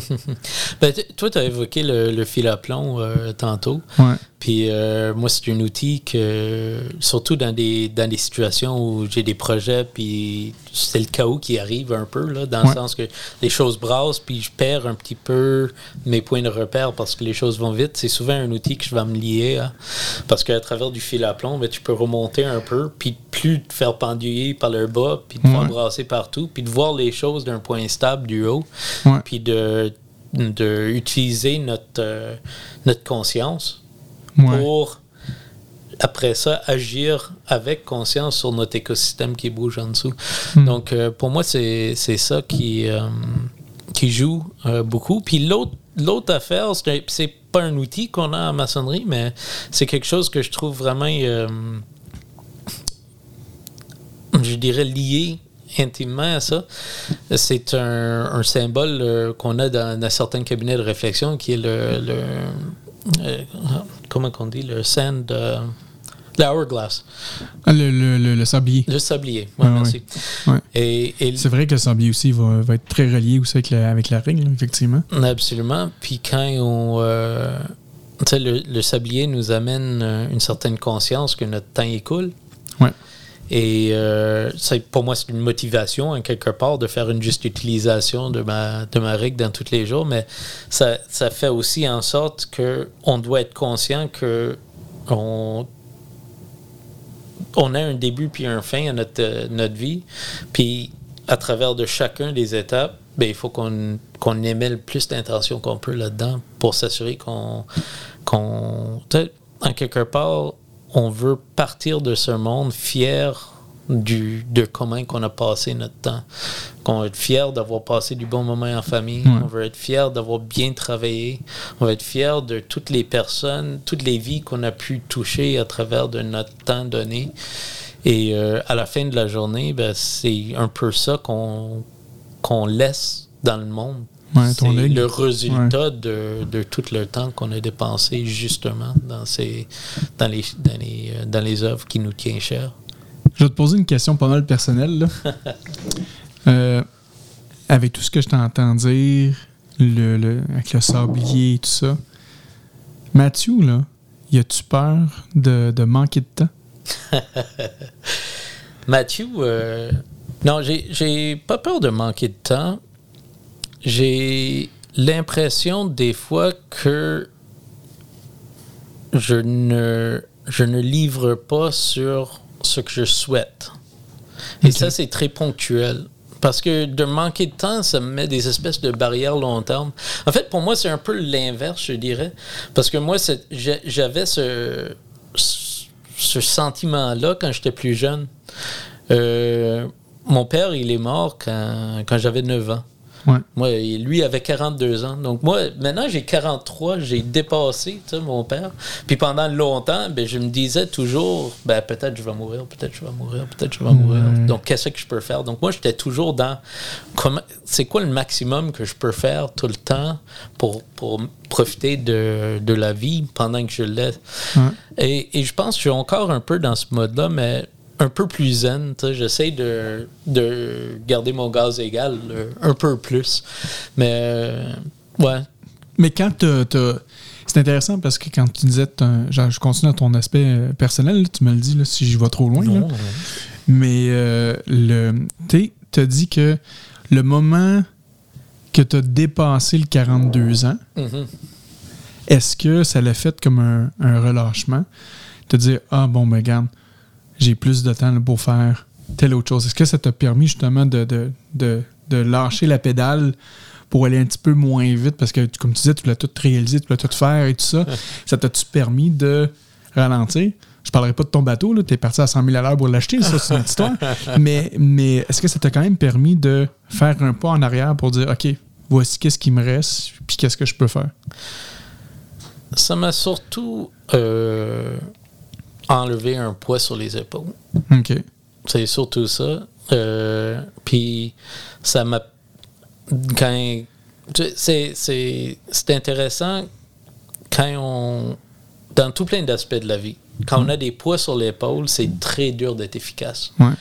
Ben, toi, tu as évoqué le, le fil à plomb euh, tantôt. Ouais. Puis euh, moi, c'est un outil que, surtout dans des, dans des situations où j'ai des projets, puis c'est le chaos qui arrive un peu, là, dans Ouais. le sens que les choses brassent, puis je perds un petit peu mes points de repère parce que les choses vont vite. C'est souvent un outil que je vais me lier. Parce qu'à travers du fil à plomb, ben, tu peux remonter un peu, puis plus te faire penduiller par le bas, puis te faire Ouais. brasser partout, puis de voir les choses d'un point stable du haut, Ouais. puis de, de utiliser notre, euh, notre conscience Ouais. pour, après ça, agir avec conscience sur notre écosystème qui bouge en dessous. Hmm. Donc, euh, pour moi, c'est ça qui, euh, qui joue beaucoup. Puis l'autre l'autre affaire, c'est pas un outil qu'on a en maçonnerie, mais c'est quelque chose que je trouve vraiment, je dirais, lié intimement à ça. C'est un, un symbole euh, qu'on a dans, dans certains cabinets de réflexion qui est le, le euh, comment qu'on dit, le sand, euh, l'hourglass, Ah, Le, le, le, le sablier. le sablier. Ouais, Ah, merci. Ouais. Et, et C'est vrai que le sablier aussi va, va être très relié aussi avec la, avec la règle, là, effectivement. Absolument. Puis quand on. euh, le, sablier nous amène une certaine conscience que notre temps écoule. Ouais. Et euh, pour moi, c'est une motivation, en quelque part, de faire une juste utilisation de ma, de ma règle dans tous les jours. Mais ça, ça fait aussi en sorte qu'on doit être conscient que on, on a un début puis un fin à notre, notre vie. Puis à travers de chacun des étapes, ben, il faut qu'on qu'on émet le plus d'intention qu'on peut là-dedans pour s'assurer qu'on. sais, en quelque part, on veut partir de ce monde fier du, de comment qu'on a passé notre temps. Qu'on va être fier d'avoir passé du bon moment en famille. Ouais. On veut être fier d'avoir bien travaillé. On va être fier de toutes les personnes, toutes les vies qu'on a pu toucher à travers de notre temps donné. Et euh, à la fin de la journée, ben, c'est un peu ça qu'on qu'on laisse dans le monde. Ouais, c'est le résultat de, de tout le temps qu'on a dépensé justement dans, ces, dans, les, dans, les, euh, dans les œuvres qui nous tiennent chères. Je vais te poser une question pas mal personnelle. Là. Euh, avec tout ce que je t'entends dire, le, le- avec le sablier et tout ça, Mathieu, là, y a-tu peur de, de manquer de temps? Mathieu, euh, non, j'ai pas peur de manquer de temps. J'ai l'impression des fois que je ne, je ne livre pas sur ce que je souhaite. Et ça, c'est très ponctuel. Parce que de manquer de temps, ça me met des espèces de barrières long terme. En fait, pour moi, c'est un peu l'inverse, je dirais. Parce que moi, j'avais ce, ce sentiment-là quand j'étais plus jeune. Euh, mon père, il est mort quand, quand j'avais 9 ans. Ouais. Moi, lui avait 42 ans. Donc moi, maintenant j'ai 43, j'ai dépassé mon père. Puis pendant longtemps, ben, je me disais toujours, ben, peut-être je vais mourir, peut-être je vais mourir, peut-être je vais mourir. Donc qu'est-ce que je peux faire? Donc moi, j'étais toujours dans, comment- c'est quoi le maximum que je peux faire tout le temps pour, pour profiter de, de la vie pendant que je l'ai? Et, et je pense que je suis encore un peu dans ce mode-là, mais un peu plus zen. tu sais. J'essaie de, de garder mon gaz égal euh, un peu plus. Mais euh, ouais. Mais quand t'as- t'as- C'est intéressant parce que quand tu disais, genre, je continue à ton aspect euh, personnel, là, tu me le dis là, si j'y vais trop loin. là. Non, Mais euh, le, tu as dit que le moment que tu as dépassé le 42 ans, Mhm. est-ce que ça l'a fait comme un, un relâchement? Te dire, ah bon, ben regarde, j'ai plus de temps pour faire telle autre chose. Est-ce que ça t'a permis justement de, de, de, de lâcher la pédale pour aller un petit peu moins vite? Parce que, comme tu disais, tu voulais tout réaliser, tu voulais tout faire et tout ça. ça t'a-tu permis de ralentir? Je parlerai pas de ton bateau, tu es parti à 100 000 à l'heure pour l'acheter, ça c'est une histoire. Mais, mais est-ce que ça t'a quand même permis de faire un pas en arrière pour dire, OK, voici qu'est-ce qui me reste, puis qu'est-ce que je peux faire? Ça m'a surtout euh, enlevé un poids sur les épaules. OK. C'est surtout ça. Euh, puis ça m'a. Quand. c'est intéressant quand on. Dans tout plein d'aspects de la vie. Quand on a des poids sur l'épaule, c'est très dur d'être efficace. Ouais.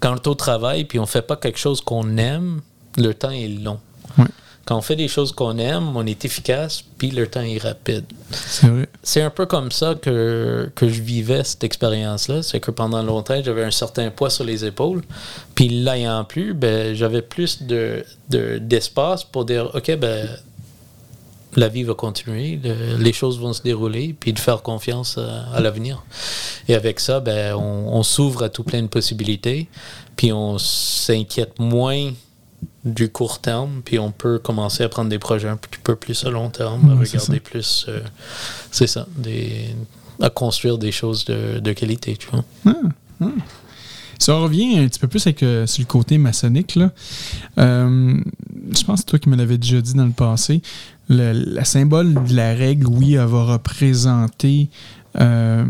Quand on est au travail puis on fait pas quelque chose qu'on aime, le temps est long. Ouais. Quand on fait des choses qu'on aime, on est efficace, puis le temps est rapide C'est un peu comme ça que, que je vivais cette expérience-là. C'est que pendant longtemps, j'avais un certain poids sur les épaules. Puis l'ayant plus, ben, j'avais plus de, de- d'espace pour dire OK, ben, la vie va continuer, le- les choses vont se dérouler, puis de faire confiance à, à l'avenir. Et avec ça, ben, on, on s'ouvre à tout plein de possibilités, puis on s'inquiète moins du court terme, puis on peut commencer à prendre des projets un petit peu plus à long terme, à Ouais, regarder plus, euh, c'est ça, des, à construire des choses de, de qualité, tu vois. Ça revient un petit peu plus avec, euh, sur le côté maçonnique. Là. Euh, je pense que c'est toi qui me l'avais déjà dit dans le passé. Le, la symbole de la règle, oui, elle va représenter euh,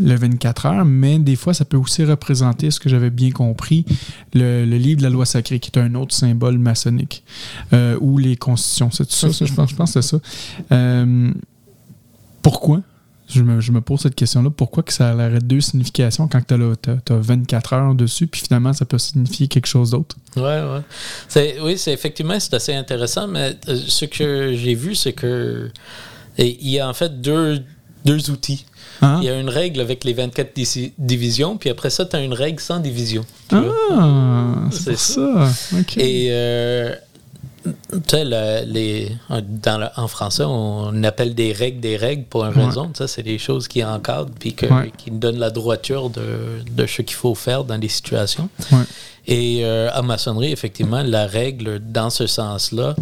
le 24 heures, mais des fois, ça peut aussi représenter, ce que j'avais bien compris, le, livre de la loi sacrée, qui est un autre symbole maçonnique, euh, ou les constitutions. C'est ça, ça, je pense, que c'est ça. Euh, pourquoi? Je me, pose cette question-là. Pourquoi que ça aurait deux significations quand tu as, 24 heures dessus, puis finalement, ça peut signifier quelque chose d'autre? Ouais, ouais. Oui, c'est effectivement, c'est assez intéressant, mais ce que j'ai vu, c'est que il y a en fait deux, deux outils. Ah, Il y a une règle avec les 24 dis- divisions, puis après ça, tu as une règle sans division. Ah, c'est ça. OK. Et euh, tu sais, le- les, dans le- en français, on appelle des règles des règles pour une Ouais. raison. Ça, c'est des choses qui encadrent puis que- Ouais. qui nous donnent la droiture de, de ce qu'il faut faire dans des situations. Ouais. Et euh, en maçonnerie, effectivement, la règle, dans ce sens-là,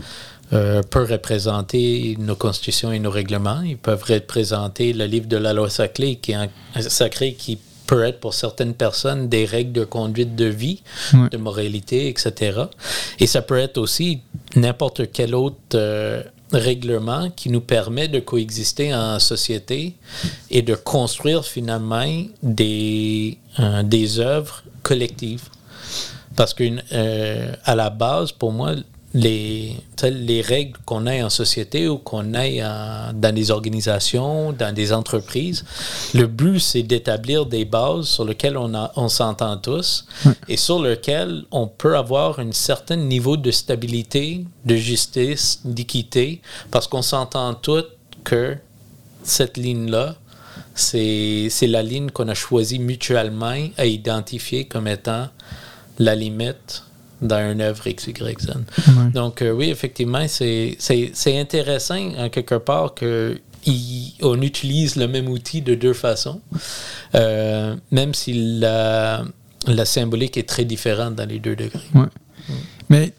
euh, peut représenter nos constitutions et nos règlements. Ils peuvent représenter le livre de la loi sacrée qui, est sacrée qui peut être pour certaines personnes des règles de conduite de vie, Ouais. de moralité, etc. Et ça peut être aussi n'importe quel autre euh, règlement qui nous permet de coexister en société et de construire finalement des, euh, des œuvres collectives. Parce qu'à la base, pour moi, les, les règles qu'on a en société ou qu'on a dans des organisations, dans des entreprises, le but, c'est d'établir des bases sur lesquelles on, a- on s'entend tous et sur lesquelles on peut avoir un certain niveau de stabilité, de justice, d'équité, parce qu'on s'entend tous que cette ligne-là, c'est la ligne qu'on a choisie mutuellement à identifier comme étant la limite dans une œuvre X, Y, Z. Ouais. Donc, euh, oui, effectivement, c'est intéressant, en quelque part, que il- on utilise le même outil de deux façons, euh, même si la, la symbolique est très différente dans les deux degrés. Ouais. Mais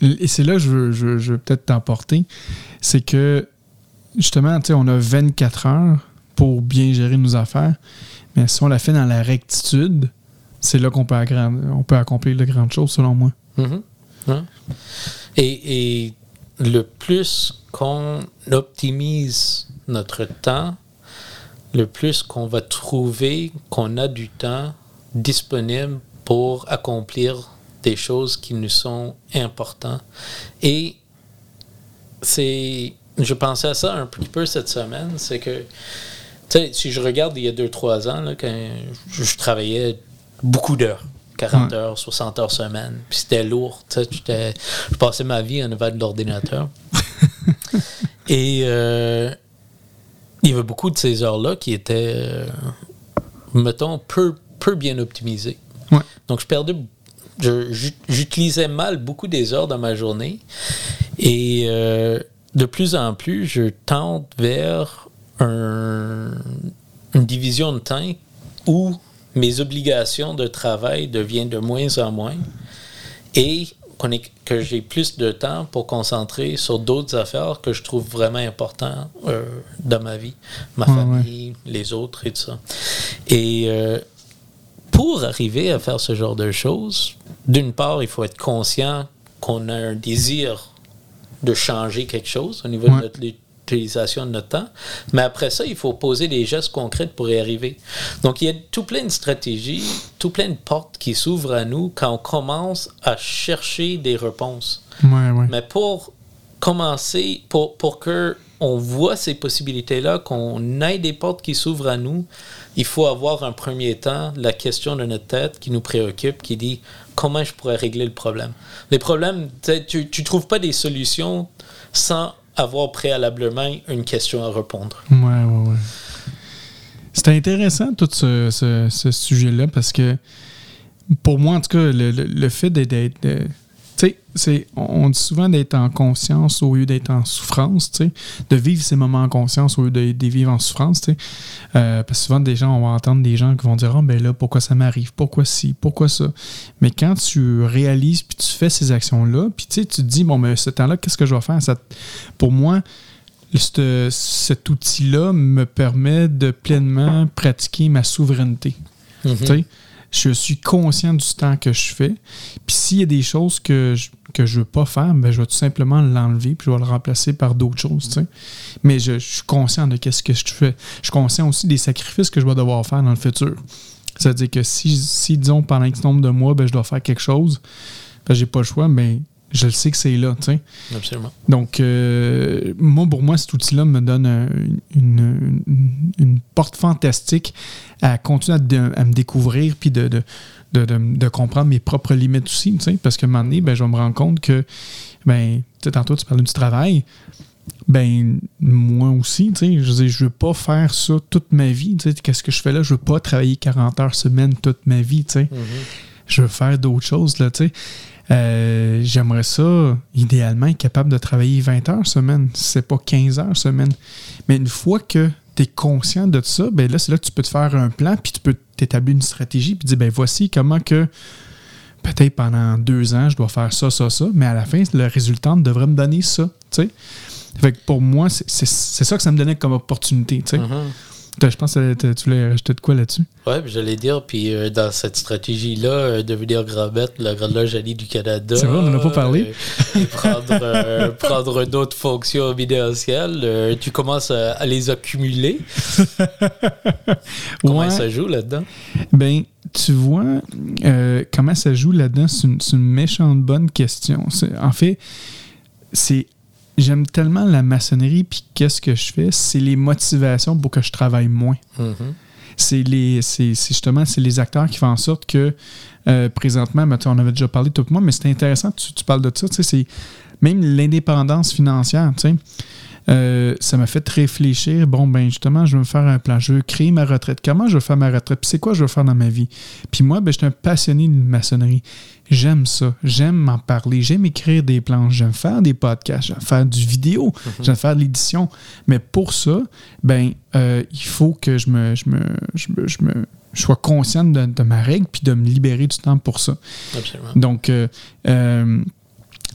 et c'est là que je veux, je veux- je veux peut-être t'emporter. C'est que, justement, tu sais, on a 24 heures pour bien gérer nos affaires. Mais si on la fait dans la rectitude, c'est là qu'on peut, peut accomplir de grandes choses, selon moi. Mhm. Et, et le plus qu'on optimise notre temps, le plus qu'on va trouver qu'on a du temps disponible pour accomplir des choses qui nous sont importantes. Et c'est, je pensais à ça un petit peu cette semaine, c'est que, tu sais, si je regarde il y a 2-3 ans, là, quand je travaillais beaucoup d'heures. 40 Ouais. heures, 60 heures semaine. Puis c'était lourd. tu sais, j'étais- Je passais ma vie en avant de l'ordinateur. Et euh, il y avait beaucoup de ces heures-là qui étaient, euh, mettons, peu, peu bien optimisées. Ouais. Donc, je perdais. J'utilisais mal beaucoup des heures dans ma journée. Et euh, de plus en plus, je tente vers un- une division de temps où mes obligations de travail deviennent de moins en moins et est- que j'ai plus de temps pour concentrer sur d'autres affaires que je trouve vraiment importantes euh, dans ma vie, ma Ouais, famille, les autres et tout ça. Et euh, pour arriver à faire ce genre de choses, d'une part, il faut être conscient qu'on a un désir de changer quelque chose au niveau Ouais. de notre l'utilisation de notre temps. Mais après ça, il faut poser des gestes concrets pour y arriver. Donc, il y a tout plein de stratégies, tout plein de portes qui s'ouvrent à nous quand on commence à chercher des réponses. Ouais, ouais. Mais pour commencer, pour, pour que on voit ces possibilités-là, qu'on ait des portes qui s'ouvrent à nous, il faut avoir un premier temps la question de notre tête qui nous préoccupe, qui dit comment je pourrais régler le problème? Les problèmes, tu ne trouves pas des solutions sans avoir préalablement une question à répondre. Ouais, ouais, ouais. C'est intéressant, tout ce, ce- sujet-là, parce que pour moi, en tout cas, le, le- le fait d'être. Tu sais, on on dit souvent d'être en conscience au lieu d'être en souffrance, tu sais, de vivre ces moments en conscience au lieu de, de vivre en souffrance, tu sais. Euh, parce que souvent, des gens, on va entendre des gens qui vont dire Ah, ben là, pourquoi ça m'arrive? Pourquoi ci? Pourquoi ça Mais quand tu réalises puis tu fais ces actions-là, puis tu sais, tu te dis Bon, mais ce temps-là, qu'est-ce que je vais faire Ça- Pour moi, ce- cet outil-là me permet de pleinement pratiquer ma souveraineté. Mhm. Sais, Je suis conscient du temps que je fais. Puis s'il y a des choses que je que veux pas faire, ben, je vais tout simplement l'enlever puis je vais le remplacer par d'autres choses. Mais je, suis conscient de qu'est-ce que je fais. Je suis conscient aussi des sacrifices que je vais devoir faire dans le futur. C'est-à-dire que si, si, disons, pendant X nombre de mois, ben, je dois faire quelque chose, ben, j'ai pas le choix, mais je le sais que c'est là. tu sais. Absolument. Donc, euh, moi, pour moi, cet outil-là me donne un- une, une- une porte fantastique à continuer à, de- à me découvrir puis de, de, de, comprendre mes propres limites aussi. tu sais, Parce qu'à un moment donné, ben, je vais me rendre compte que, ben, tu tantôt, tu parlais du travail. Ben, moi aussi, tu sais, je veux dire, je veux pas faire ça toute ma vie. tu sais. Qu'est-ce que je fais là? Je veux pas travailler 40 heures semaine toute ma vie. tu sais Mhm. je veux faire d'autres choses, là, tu sais. Euh, J'aimerais ça, idéalement, être capable de travailler 20 heures semaine, si c'est pas 15 heures semaine. Mais une fois que tu es conscient de ça, ben là, c'est là que tu peux te faire un plan, puis tu peux t'établir une stratégie, puis dire, ben voici comment que peut-être pendant deux ans, je dois faire ça, ça, ça, mais à la fin, le résultat devrait me donner ça, tu sais. Fait que pour moi, c'est ça que ça me donnait comme opportunité, tu sais. Mhm. T'as- Je pense que tu voulais rajouter de quoi là-dessus? Puis j'allais dire, puis euh, dans cette stratégie-là, euh, devenir grandette, la grande loge Ali du Canada. C'est vrai, on en a pas parlé. euh, et prendre, euh, prendre d'autres fonctions évidentielles, euh, tu commences à, à les accumuler. Comment Ouais. ça joue là-dedans? Ben, tu vois, comment ça joue là-dedans, c'est une, une méchante bonne question. En fait, c'est. J'aime tellement la maçonnerie, puis qu'est-ce que je fais? C'est les motivations pour que je travaille moins. Mhm. C'est les, c'est justement c'est les acteurs qui font en sorte que euh, présentement, ben, on avait déjà parlé tout moi, mais c'est intéressant, tu, tu parles de ça, tu sais, c'est même l'indépendance financière, tu sais. Euh, ça m'a fait réfléchir. Bon, ben justement, je veux me faire un plan. Je veux créer ma retraite. Comment je veux faire ma retraite? Puis c'est quoi je veux faire dans ma vie? Puis moi, ben, je suis un passionné de maçonnerie. J'aime ça. J'aime m'en parler. J'aime écrire des plans. J'aime faire des podcasts. J'aime faire du vidéo. J'aime faire de l'édition. Mais pour ça, ben, euh, il faut que je me, je me, je me, je me- je sois consciente de, de ma règle puis de me libérer du temps pour ça. Absolument. Donc, euh, euh,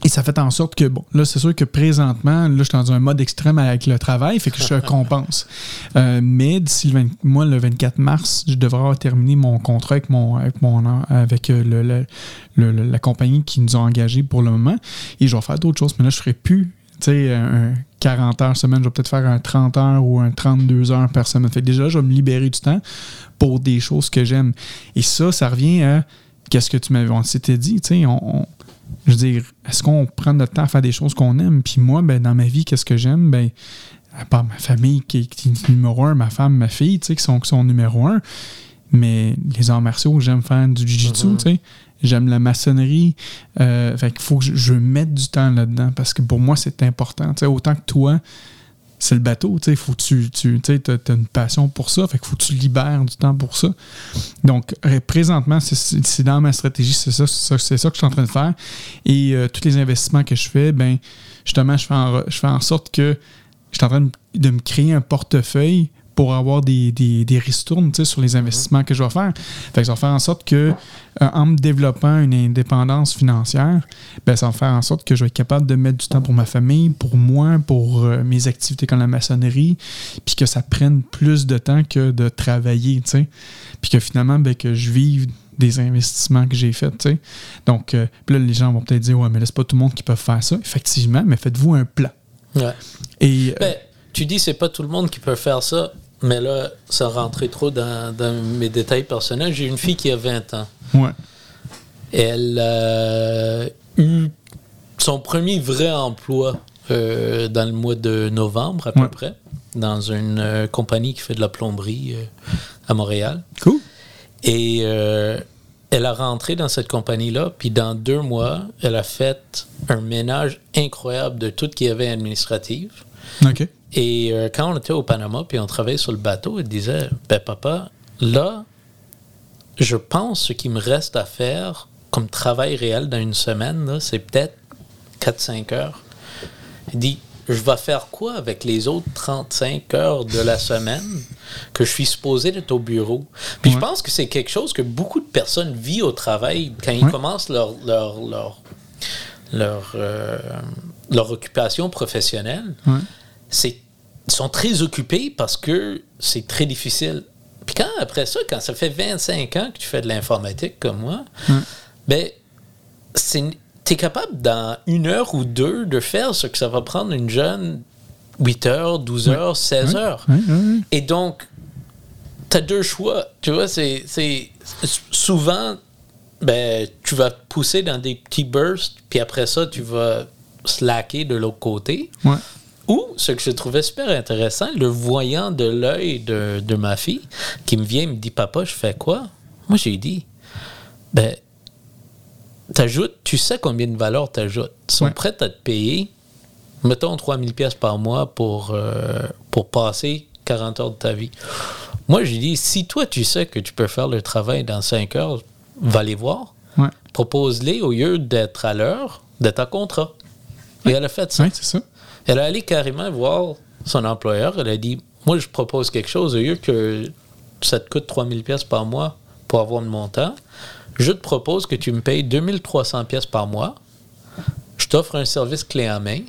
Et ça fait en sorte que, bon, là, c'est sûr que présentement, là, je suis dans un mode extrême avec le travail, fait que je compense. Euh, mais d'ici le 20 moi, le 24 mars, je devrais avoir terminé mon contrat avec, mon, avec, mon, avec euh, le, le, la compagnie qui nous a engagés pour le moment. Et je vais faire d'autres choses. Mais là, je ne ferai plus tu sais, un 40 heures semaine, je vais peut-être faire un 30 heures ou un 32 heures par semaine. Fait que déjà, je vais me libérer du temps pour des choses que j'aime. Et ça, ça revient à qu'est-ce que tu m'avais on s'était dit, tu sais, on je veux dire, est-ce qu'on prend notre temps à faire des choses qu'on aime? Puis moi, ben, dans ma vie, qu'est-ce que j'aime? Ben, à part ma famille qui est, numéro un, ma femme, ma fille, tu sais, qui sont, qui sont numéro un. Mais les arts martiaux, j'aime faire du jiu-jitsu, mm-hmm. tu sais. J'aime la maçonnerie. Euh, fait qu'il faut que je, je, mette du temps là-dedans parce que pour moi, c'est important. Tu sais, autant que toi, c'est le bateau, tu sais, faut tu, tu as, une passion pour ça, fait qu'il faut que tu libères du temps pour ça. Donc, présentement, c'est dans ma stratégie, c'est ça, c'est ça que je suis en train de faire. Et euh, tous les investissements que je fais, ben justement, je fais en, je fais en sorte que je suis en train de me créer un portefeuille pour avoir des, des, des ristournes sur les investissements que je vais faire. Fait que ça va faire en sorte que, euh, en me développant une indépendance financière, ben, ça va faire en sorte que je vais être capable de mettre du temps pour ma famille, pour moi, pour euh, mes activités comme la maçonnerie, puis que ça prenne plus de temps que de travailler, Puis que finalement, ben, que je vive des investissements que j'ai faits, Donc, euh, là, les gens vont peut-être dire, ouais, mais là, c'est pas tout le monde qui peut faire ça. Effectivement, mais faites-vous un plan. Ouais. Et... Ben, tu dis c'est pas tout le monde qui peut faire ça. Mais là, ça rentrait trop dans, mes détails personnels. J'ai une fille qui a 20 ans. Ouais. Elle a eu son premier vrai emploi euh, dans le mois de novembre, à peu près, dans une euh, compagnie qui fait de la plomberie euh, à Montréal. Cool. Et elle a rentré dans cette compagnie-là, puis dans deux mois, elle a fait un ménage incroyable de tout ce qu'il y avait administratif. OK. Et euh, quand on était au Panama, puis on travaillait sur le bateau, il disait Ben, papa, là, je pense ce qui me reste à faire comme travail réel dans une semaine, c'est peut-être 4-5 heures. Il dit Je vais faire quoi avec les autres 35 heures de la semaine que je suis supposé d'être au bureau? Puis je pense que c'est quelque chose que beaucoup de personnes vivent au travail quand ils commencent leur, leur, leur, leur, euh, leur occupation professionnelle c'est ils sont très occupés parce que c'est très difficile. Puis quand, après ça, quand ça fait 25 ans que tu fais de l'informatique comme moi, ben, tu es capable dans une heure ou deux de faire ce que ça va prendre une jeune 8 heures, 12 heures, 16 heures. Et donc, tu as deux choix. Tu vois, c'est souvent, ben, tu vas pousser dans des petits bursts, puis après ça, tu vas slacker de l'autre côté. Ou, ce que je trouvais super intéressant, le voyant de l'œil de, ma fille, qui me vient et me dit Papa, je fais quoi? Moi, j'ai dit Ben, t'ajoutes, tu sais combien de valeur t'ajoutes. Ils sont prêts à te payer, mettons 3000 pièces par mois pour, euh, pour passer 40 heures de ta vie. Moi, j'ai dit Si toi, tu sais que tu peux faire le travail dans 5 heures, va les voir. Propose-les au lieu d'être à l'heure, d'être à contrat. Et elle a fait ça. c'est ça. Elle a allé carrément voir son employeur. Elle a dit Moi, je propose quelque chose. Au lieu que ça te coûte 3000 pièces par mois pour avoir le montant, je te propose que tu me payes 2300 pièces par mois. Je t'offre un service clé en main.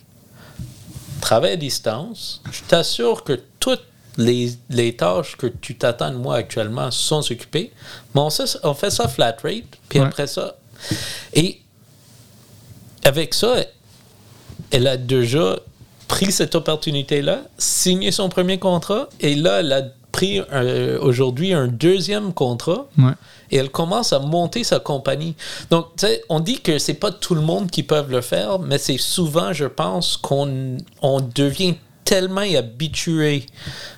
Travail à distance. Je t'assure que toutes les, tâches que tu t'attends de moi actuellement sont occupées. Mais on, fait ça flat rate. Puis après ça. Et avec ça, elle a déjà pris cette opportunité-là, signé son premier contrat, et là, elle a pris aujourd'hui un deuxième contrat. Et elle commence à monter sa compagnie. Donc, tu sais, on dit que c'est pas tout le monde qui peut le faire, mais c'est souvent, je pense, qu'on on devient tellement habitué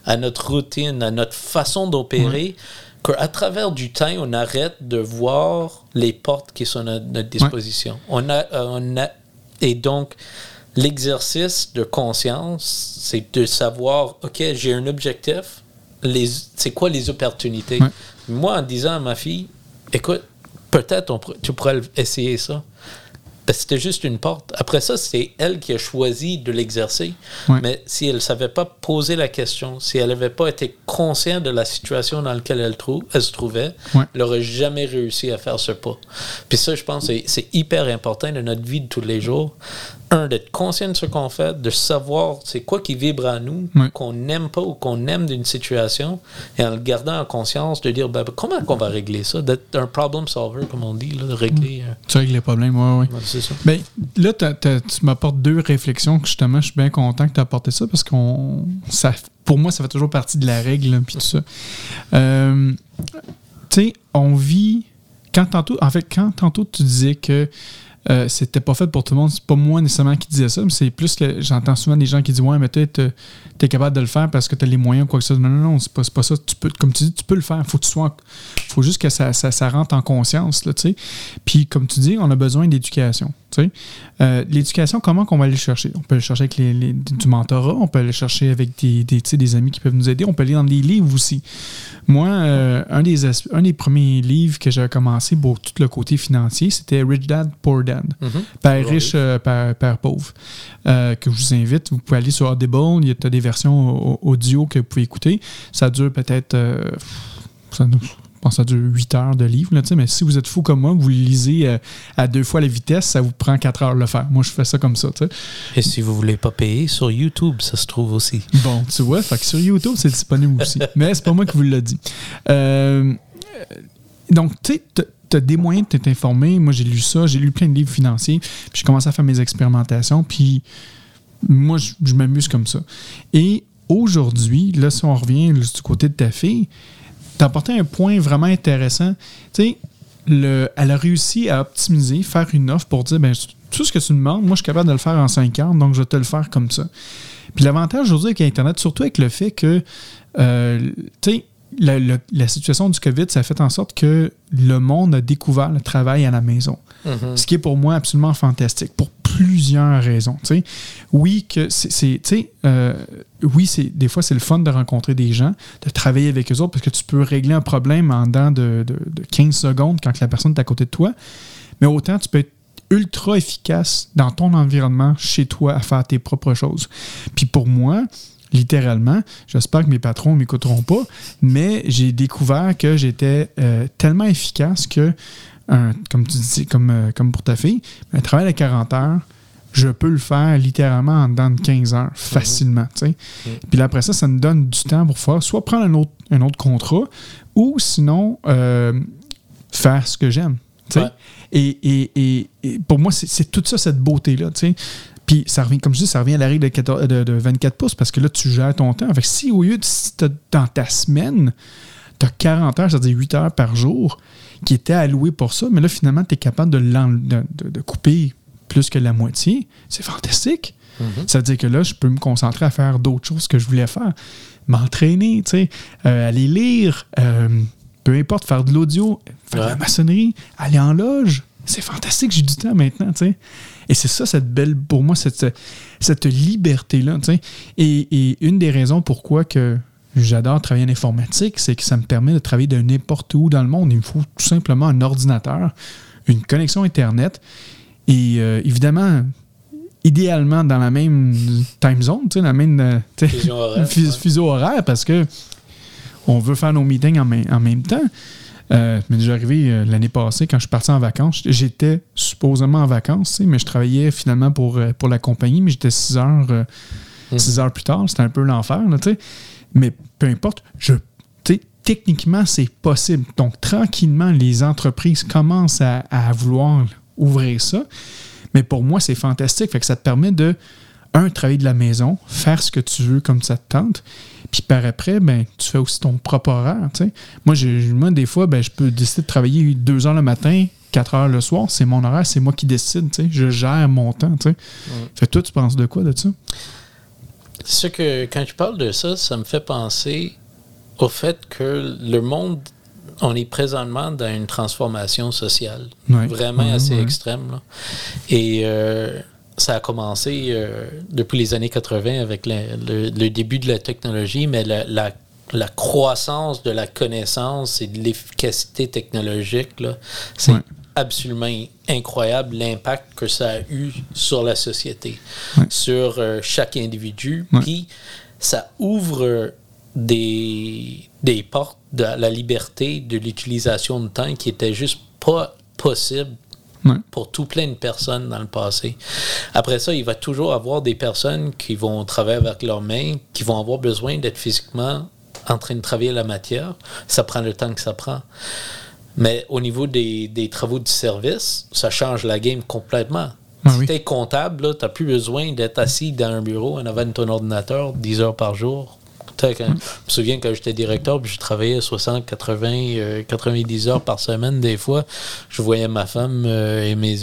à notre routine, à notre façon d'opérer, qu'à travers du temps, on arrête de voir les portes qui sont à notre disposition. On a, euh, on a, et donc, l'exercice de conscience, c'est de savoir, OK, j'ai un objectif, c'est quoi les opportunités? Moi, en disant à ma fille, écoute, peut-être tu pourrais essayer ça. Ben, c'était juste une porte. Après ça, c'est elle qui a choisi de l'exercer. Mais si elle ne savait pas poser la question, si elle n'avait pas été consciente de la situation dans laquelle elle, trou- elle se trouvait, elle n'aurait jamais réussi à faire ce pas. Puis ça, je pense, c'est- hyper important dans notre vie de tous les jours. Un, d'être conscient de ce qu'on fait, de savoir c'est quoi qui vibre à nous, qu'on n'aime pas ou qu'on aime d'une situation, et en le gardant en conscience, de dire ben, comment qu'on va régler ça, d'être un problem solver, comme on dit, là, de régler. Tu règles les problèmes, ouais, ouais. C'est ça. Ben, là, tu m'apportes deux réflexions que justement, je suis bien content que tu aies apporté ça parce qu'on. Pour moi, ça fait toujours partie de la règle, puis tout ça. Euh, tu sais, on vit. Quand tantôt, en fait, quand tantôt tu disais que euh, c'était pas fait pour tout le monde, c'est pas moi nécessairement qui disais ça, mais c'est plus que j'entends souvent des gens qui disent Ouais, mais tu es capable de le faire parce que tu as les moyens ou quoi que ce soit. Non, non, non, c'est pas, pas ça. Tu peux, comme tu dis, tu peux le faire. Faut que tu sois. faut juste que ça, ça, ça rentre en conscience, là. Puis, comme tu dis, on a besoin d'éducation. Tu sais. Euh, L'éducation, comment qu'on va aller le chercher? On peut le chercher avec les, les- du mentorat, on peut aller le chercher avec des, des, des amis qui peuvent nous aider, on peut aller dans des livres aussi. Moi, euh, un, des, un des premiers livres que j'ai commencé pour tout le côté financier, c'était Rich Dad, Poor Dad. Mhm. Père riche, euh, père, père pauvre. Que je vous invite. Vous pouvez aller sur Audible. Il y a des versions au- audio que vous pouvez écouter. Ça dure peut-être. ça, pense ça dure 8 heures de livre. Là, tu sais, mais si vous êtes fou comme moi, vous le lisez euh, à deux fois la vitesse, ça vous prend 4 heures de le faire. Moi, je fais ça comme ça. Et si vous voulez pas payer, sur YouTube, ça se trouve aussi. Bon, tu vois, fait que sur YouTube, c'est disponible aussi. Mais c'est pas moi qui vous l'ai dit. Euh, donc, tu sais, tu as des moyens de t'informer. Moi, j'ai lu ça, j'ai lu plein de livres financiers, puis j'ai commencé à faire mes expérimentations, puis moi, je, je m'amuse comme ça. Et aujourd'hui, là, si on revient du côté de ta fille, tu as apporté un point vraiment intéressant. Tu sais, le- elle a réussi à optimiser, faire une offre pour dire, ben, tout ce que tu demandes, moi, je suis capable de le faire en 5 heures, donc je vais te le faire comme ça. Puis l'avantage aujourd'hui avec Internet, surtout avec le fait que, euh, la- la situation du COVID, ça a fait en sorte que le monde a découvert le travail à la maison. Ce qui est pour moi absolument fantastique, pour plusieurs raisons. Oui, que c'est, euh, oui, c'est, des fois, c'est le fun de rencontrer des gens, de travailler avec eux autres, parce que tu peux régler un problème en dedans de, de- de 15 secondes quand la personne est à côté de toi. Mais autant, tu peux être ultra efficace dans ton environnement, chez toi, à faire tes propres choses. Puis pour moi, littéralement, j'espère que mes patrons ne m'écouteront pas, mais j'ai découvert que j'étais euh, tellement efficace que, un- comme tu dis, comme, euh, comme pour ta fille, un travail de 40 heures, je peux le faire littéralement en dedans de 15 heures, facilement. tu sais. Puis là, après ça, ça me donne du temps pour faire soit prendre un autre, un autre contrat ou sinon euh, faire ce que j'aime. Ouais. Et, et- et- et pour moi, c'est c'est tout ça, cette beauté-là. Puis ça revient, comme je dis, ça revient à la règle de, 14 de- de 24 pouces parce que là, tu gères ton temps. Fait que si au lieu de si dans ta semaine, tu as 40 heures, c'est-à-dire 8 heures par jour, qui étaient allouées pour ça, mais là, finalement, tu es capable de, l'en- de, de- de couper plus que la moitié. C'est fantastique. Ça veut dire que là, je peux me concentrer à faire d'autres choses que je voulais faire. M'entraîner, tu sais, euh, aller lire, euh, peu importe, faire de l'audio, faire de la maçonnerie, aller en loge. C'est fantastique, j'ai du temps maintenant, tu sais. Et c'est ça, cette belle, pour moi, cette, cette liberté-là, tu sais. Et, et une des raisons pourquoi que j'adore travailler en informatique, c'est que ça me permet de travailler de n'importe où dans le monde. Il me faut tout simplement un ordinateur, une connexion Internet et euh, évidemment, idéalement dans la même time zone, tu sais, la même euh, horaire, ouais. fuseau horaire parce que on veut faire nos meetings en, même- en même temps. Euh, mais déjà arrivé euh, l'année passée, quand je suis parti en vacances, j'étais supposément en vacances, mais je travaillais finalement pour, pour la compagnie, mais j'étais 6 heures, six heures plus tard. C'était un peu l'enfer, là, tu sais. Mais peu importe, je, techniquement, c'est possible. Donc, tranquillement, les entreprises commencent à, à vouloir ouvrir ça. Mais pour moi, c'est fantastique. Fait que ça te permet de, un, travailler de la maison, faire ce que tu veux comme ça te tente. Puis par après, ben, tu fais aussi ton propre horaire. tu sais. Moi, j'ai- moi, des fois, ben, je peux décider de travailler deux heures le matin, quatre heures le soir. C'est mon horaire, c'est moi qui décide. tu sais. Je gère mon temps. tu sais. Fait que toi, tu penses de quoi de ça? Ce que, quand je parle de ça, ça me fait penser au fait que le monde, on est présentement dans une transformation sociale vraiment assez extrême. là. Et euh, ça a commencé euh, depuis les années 80 avec le, le début de la technologie, mais la, la- la croissance de la connaissance et de l'efficacité technologique, c'est. Absolument incroyable l'impact que ça a eu sur la société, sur euh, chaque individu. Puis ça ouvre des, des portes de la liberté de l'utilisation de temps qui était juste pas possible pour tout plein de personnes dans le passé. Après ça, il va toujours avoir des personnes qui vont travailler avec leurs mains, qui vont avoir besoin d'être physiquement en train de travailler la matière. Ça prend le temps que ça prend. Mais au niveau des, des travaux du service, ça change la game complètement. Ah si tu es comptable, tu n'as plus besoin d'être assis dans un bureau en avant de ton ordinateur 10 heures par jour. Je me souviens quand j'étais directeur, je travaillais 60, 80, 90 heures par semaine des fois. Je voyais ma femme euh, et mes,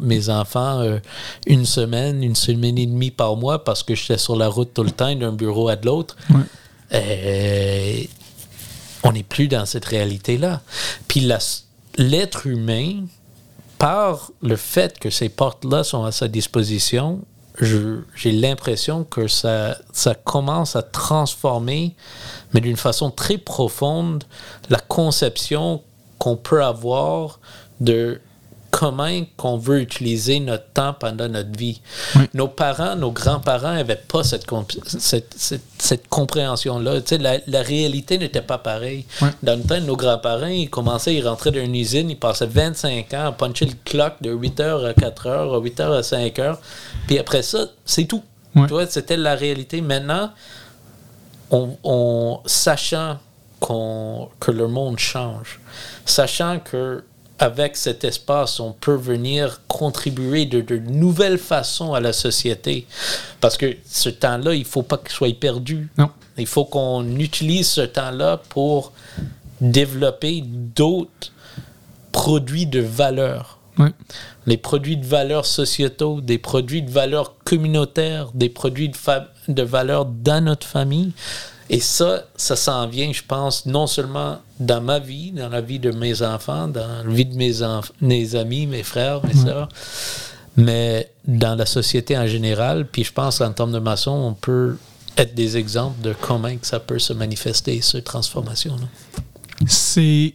mes enfants euh, une semaine, une semaine et demie par mois parce que j'étais sur la route tout le temps d'un bureau à l'autre. Euh, on n'est plus dans cette réalité-là. Puis l'être humain, par le fait que ces portes-là sont à sa disposition, j'ai l'impression que ça, commence à transformer, mais d'une façon très profonde, la conception qu'on peut avoir de comment qu'on veut utiliser notre temps pendant notre vie. Nos parents, nos grands-parents n'avaient pas cette, cette, cette, compréhension-là. La, la, réalité n'était pas pareille. Dans le temps nos grands-parents, ils commençaient, ils rentraient dans une usine, ils passaient 25 ans à puncher le clock de 8h à 4h, à 8h à 5h. Puis après ça, c'est tout. C'était la réalité. Maintenant, on, on sachant que le monde change, sachant que avec cet espace, on peut venir contribuer de, de nouvelles façons à la société. Parce que ce temps-là, il ne faut pas qu'il soit perdu. Non. Il faut qu'on utilise ce temps-là pour développer d'autres produits de valeur. Les produits de valeur sociétaux, des produits de valeur communautaire, des produits de, de valeur dans notre famille. Et ça, ça s'en vient, je pense, non seulement dans ma vie, dans la vie de mes enfants, dans la vie de mes, mes amis, mes frères, mes soeurs, mais dans la société en général. Puis je pense qu'en termes de maçon, on peut être des exemples de comment ça peut se manifester, cette transformation-là. C'est.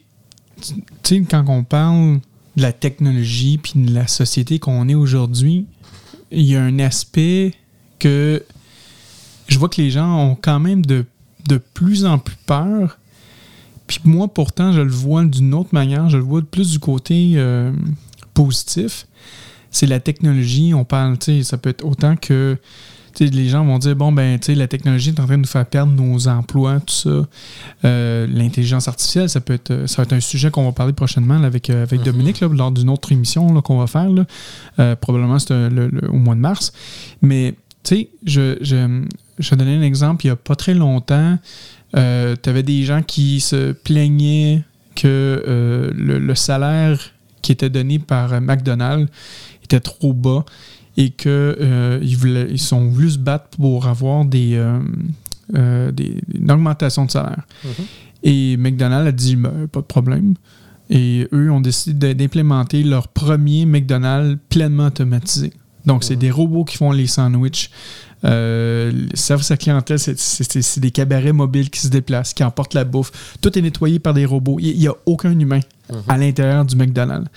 Tu sais, quand on parle de la technologie puis de la société qu'on est aujourd'hui, il y a un aspect que je vois que les gens ont quand même de de plus en plus peur. Puis moi, pourtant, je le vois d'une autre manière. Je le vois plus du côté euh, positif. C'est la technologie. On parle, tu sais, ça peut être autant que les gens vont dire bon ben tu la technologie est en train de nous faire perdre nos emplois tout ça euh, l'intelligence artificielle ça peut être ça va être un sujet qu'on va parler prochainement avec euh, avec mm-hmm. Dominique lors d'une autre émission qu'on va faire probablement c'est au mois de mars mais tu sais je, je, je vais donner un exemple. Il n'y a pas très longtemps, euh, tu avais des gens qui se plaignaient que euh, le, salaire qui était donné par McDonald's était trop bas et qu'ils euh, ils sont voulu se battre pour avoir des, des une augmentation de salaire. Mm-hmm. Et McDonald's a dit ben, pas de problème. Et eux ont décidé d'implémenter leur premier McDonald's pleinement automatisé. Donc, c'est mm-hmm. des robots qui font les sandwichs. Euh, service à clientèle, c'est des cabarets mobiles qui se déplacent, qui emportent la bouffe. Tout est nettoyé par des robots. Il n'y a aucun humain à mhm. l'intérieur du McDonald's.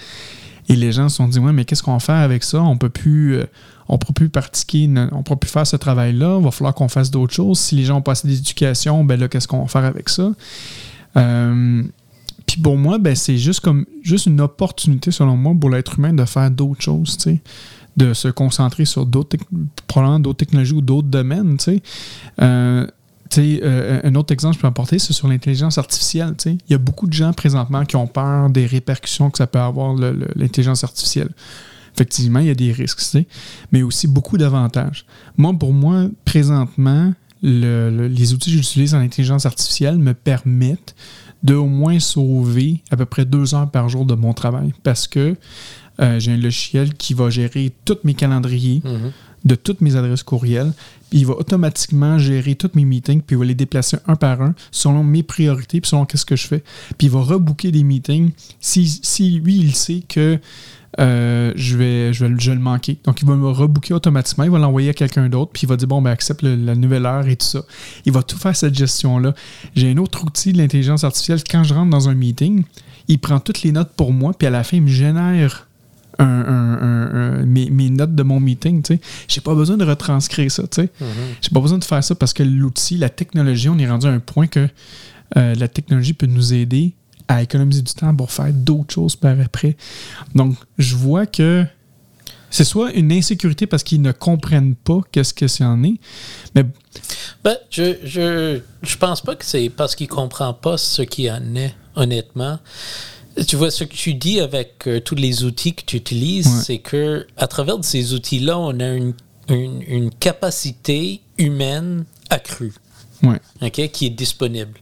Et les gens se sont dit, ouais, mais qu'est-ce qu'on va faire avec ça? On peut plus, euh, on peut plus pratiquer, on peut plus faire ce travail-là. Il va falloir qu'on fasse d'autres choses. Si les gens ont passé d'éducation, ben là, qu'est-ce qu'on va faire avec ça? Euh, puis pour moi, ben, c'est juste comme juste une opportunité, selon moi, pour l'être humain de faire d'autres choses. De se concentrer sur d'autres, d'autres technologies ou d'autres domaines. Tu sais. Euh, euh, un autre exemple que je peux apporter, c'est sur l'intelligence artificielle. Il y a beaucoup de gens présentement qui ont peur des répercussions que ça peut avoir l'intelligence artificielle. Effectivement, il y a des risques, mais aussi beaucoup d'avantages. Moi, pour moi, présentement, les outils que j'utilise en intelligence artificielle me permettent de au moins sauver à peu près deux heures par jour de mon travail parce que euh, j'ai un logiciel qui va gérer tous mes calendriers. Mhm. de toutes mes adresses courriels, puis il va automatiquement gérer tous mes meetings, puis il va les déplacer un par un selon mes priorités, puis selon qu'est-ce que je fais. Puis il va rebooker des meetings si, si lui, il sait que euh, je, vais, je, vais, je le manquer. Donc, il va me rebooker automatiquement. Il va l'envoyer à quelqu'un d'autre. Puis, il va dire Bon, ben, accepte la nouvelle heure et tout ça. Il va tout faire cette gestion-là. J'ai un autre outil de l'intelligence artificielle. Quand je rentre dans un meeting, il prend toutes les notes pour moi. Puis, à la fin, il me génère mes, notes de mon meeting. Je n'ai pas besoin de retranscrire ça. Je n'ai pas besoin de faire ça parce que l'outil, la technologie, on est rendu à un point que euh, la technologie peut nous aider à économiser du temps pour faire d'autres choses par après. Donc, je vois que c'est soit une insécurité parce qu'ils ne comprennent pas qu'est-ce que c'est en est, mais... Ben, je, je, je pense pas que c'est parce qu'ils ne comprennent pas ce qui en est, honnêtement. Tu vois, ce que tu dis avec euh, tous les outils que tu utilises, c'est que à travers de ces outils-là, on a une, une, une capacité humaine accrue qui est disponible.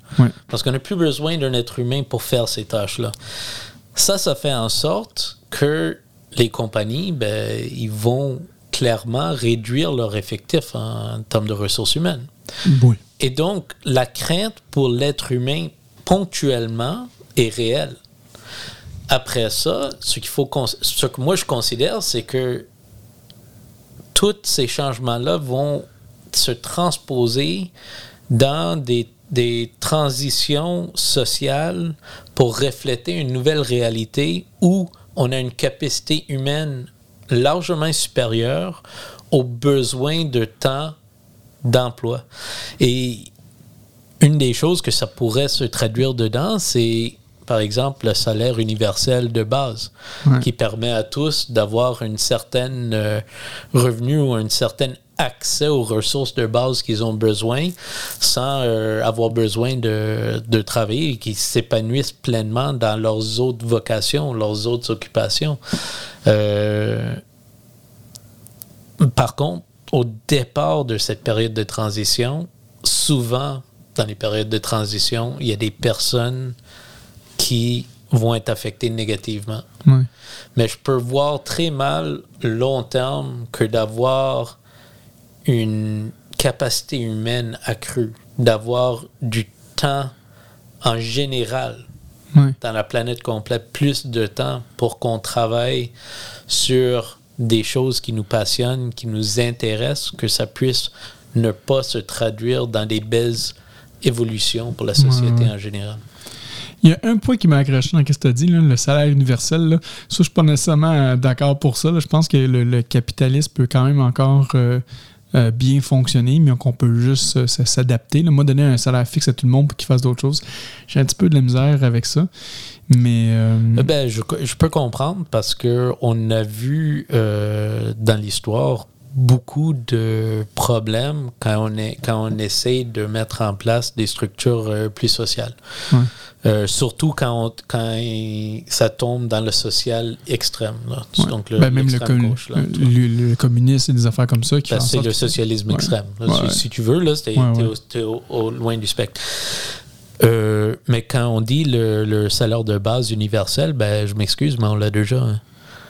Parce qu'on n'a plus besoin d'un être humain pour faire ces tâches-là. Ça, ça fait en sorte que les compagnies, ben, ils vont clairement réduire leur effectif en, termes de ressources humaines. Et donc, la crainte pour l'être humain ponctuellement est réelle. Après ça, ce qu'il faut, ce que moi je considère, c'est que tous ces changements-là vont se transposer dans des, des transitions sociales pour refléter une nouvelle réalité où on a une capacité humaine largement supérieure aux besoins de temps d'emploi. Et une des choses que ça pourrait se traduire dedans, c'est par exemple le salaire universel de base, qui permet à tous d'avoir une certaine euh, revenu ou une certaine accès aux ressources de base qu'ils ont besoin sans euh, avoir besoin de, de travailler et qu'ils s'épanouissent pleinement dans leurs autres vocations, leurs autres occupations. Euh, par contre, au départ de cette période de transition, souvent dans les périodes de transition, il y a des personnes qui vont être affectées négativement. Mais je peux voir très mal long terme que d'avoir une capacité humaine accrue, d'avoir du temps en général dans la planète complète, plus de temps pour qu'on travaille sur des choses qui nous passionnent, qui nous intéressent, que ça puisse ne pas se traduire dans des belles évolutions pour la société en général. Il y a un point qui m'a accroché dans ce que tu as dit, le salaire universel. Là. Ça, je ne suis pas nécessairement d'accord pour ça. Je pense que le, capitalisme peut quand même encore euh, euh, bien fonctionner, mais qu'on peut juste euh, s'adapter. Moi, donner un salaire fixe à tout le monde pour qu'il fasse d'autres choses, j'ai un petit peu de la misère avec ça. Mais. Euh, ben, je, je, peux comprendre parce qu'on a vu dans l'histoire beaucoup de problèmes quand on, est, quand on essaie de mettre en place des structures plus sociales. Euh, surtout quand, quand ça tombe dans le social extrême. Donc le, ben, même le, le, communisme et des affaires comme ça. Qui ben, c'est le socialisme extrême. si, tu veux, là, t'es, au, loin du spectre. Euh, mais quand on dit le, salaire de base universel, ben, je m'excuse, mais on l'a déjà. Hein.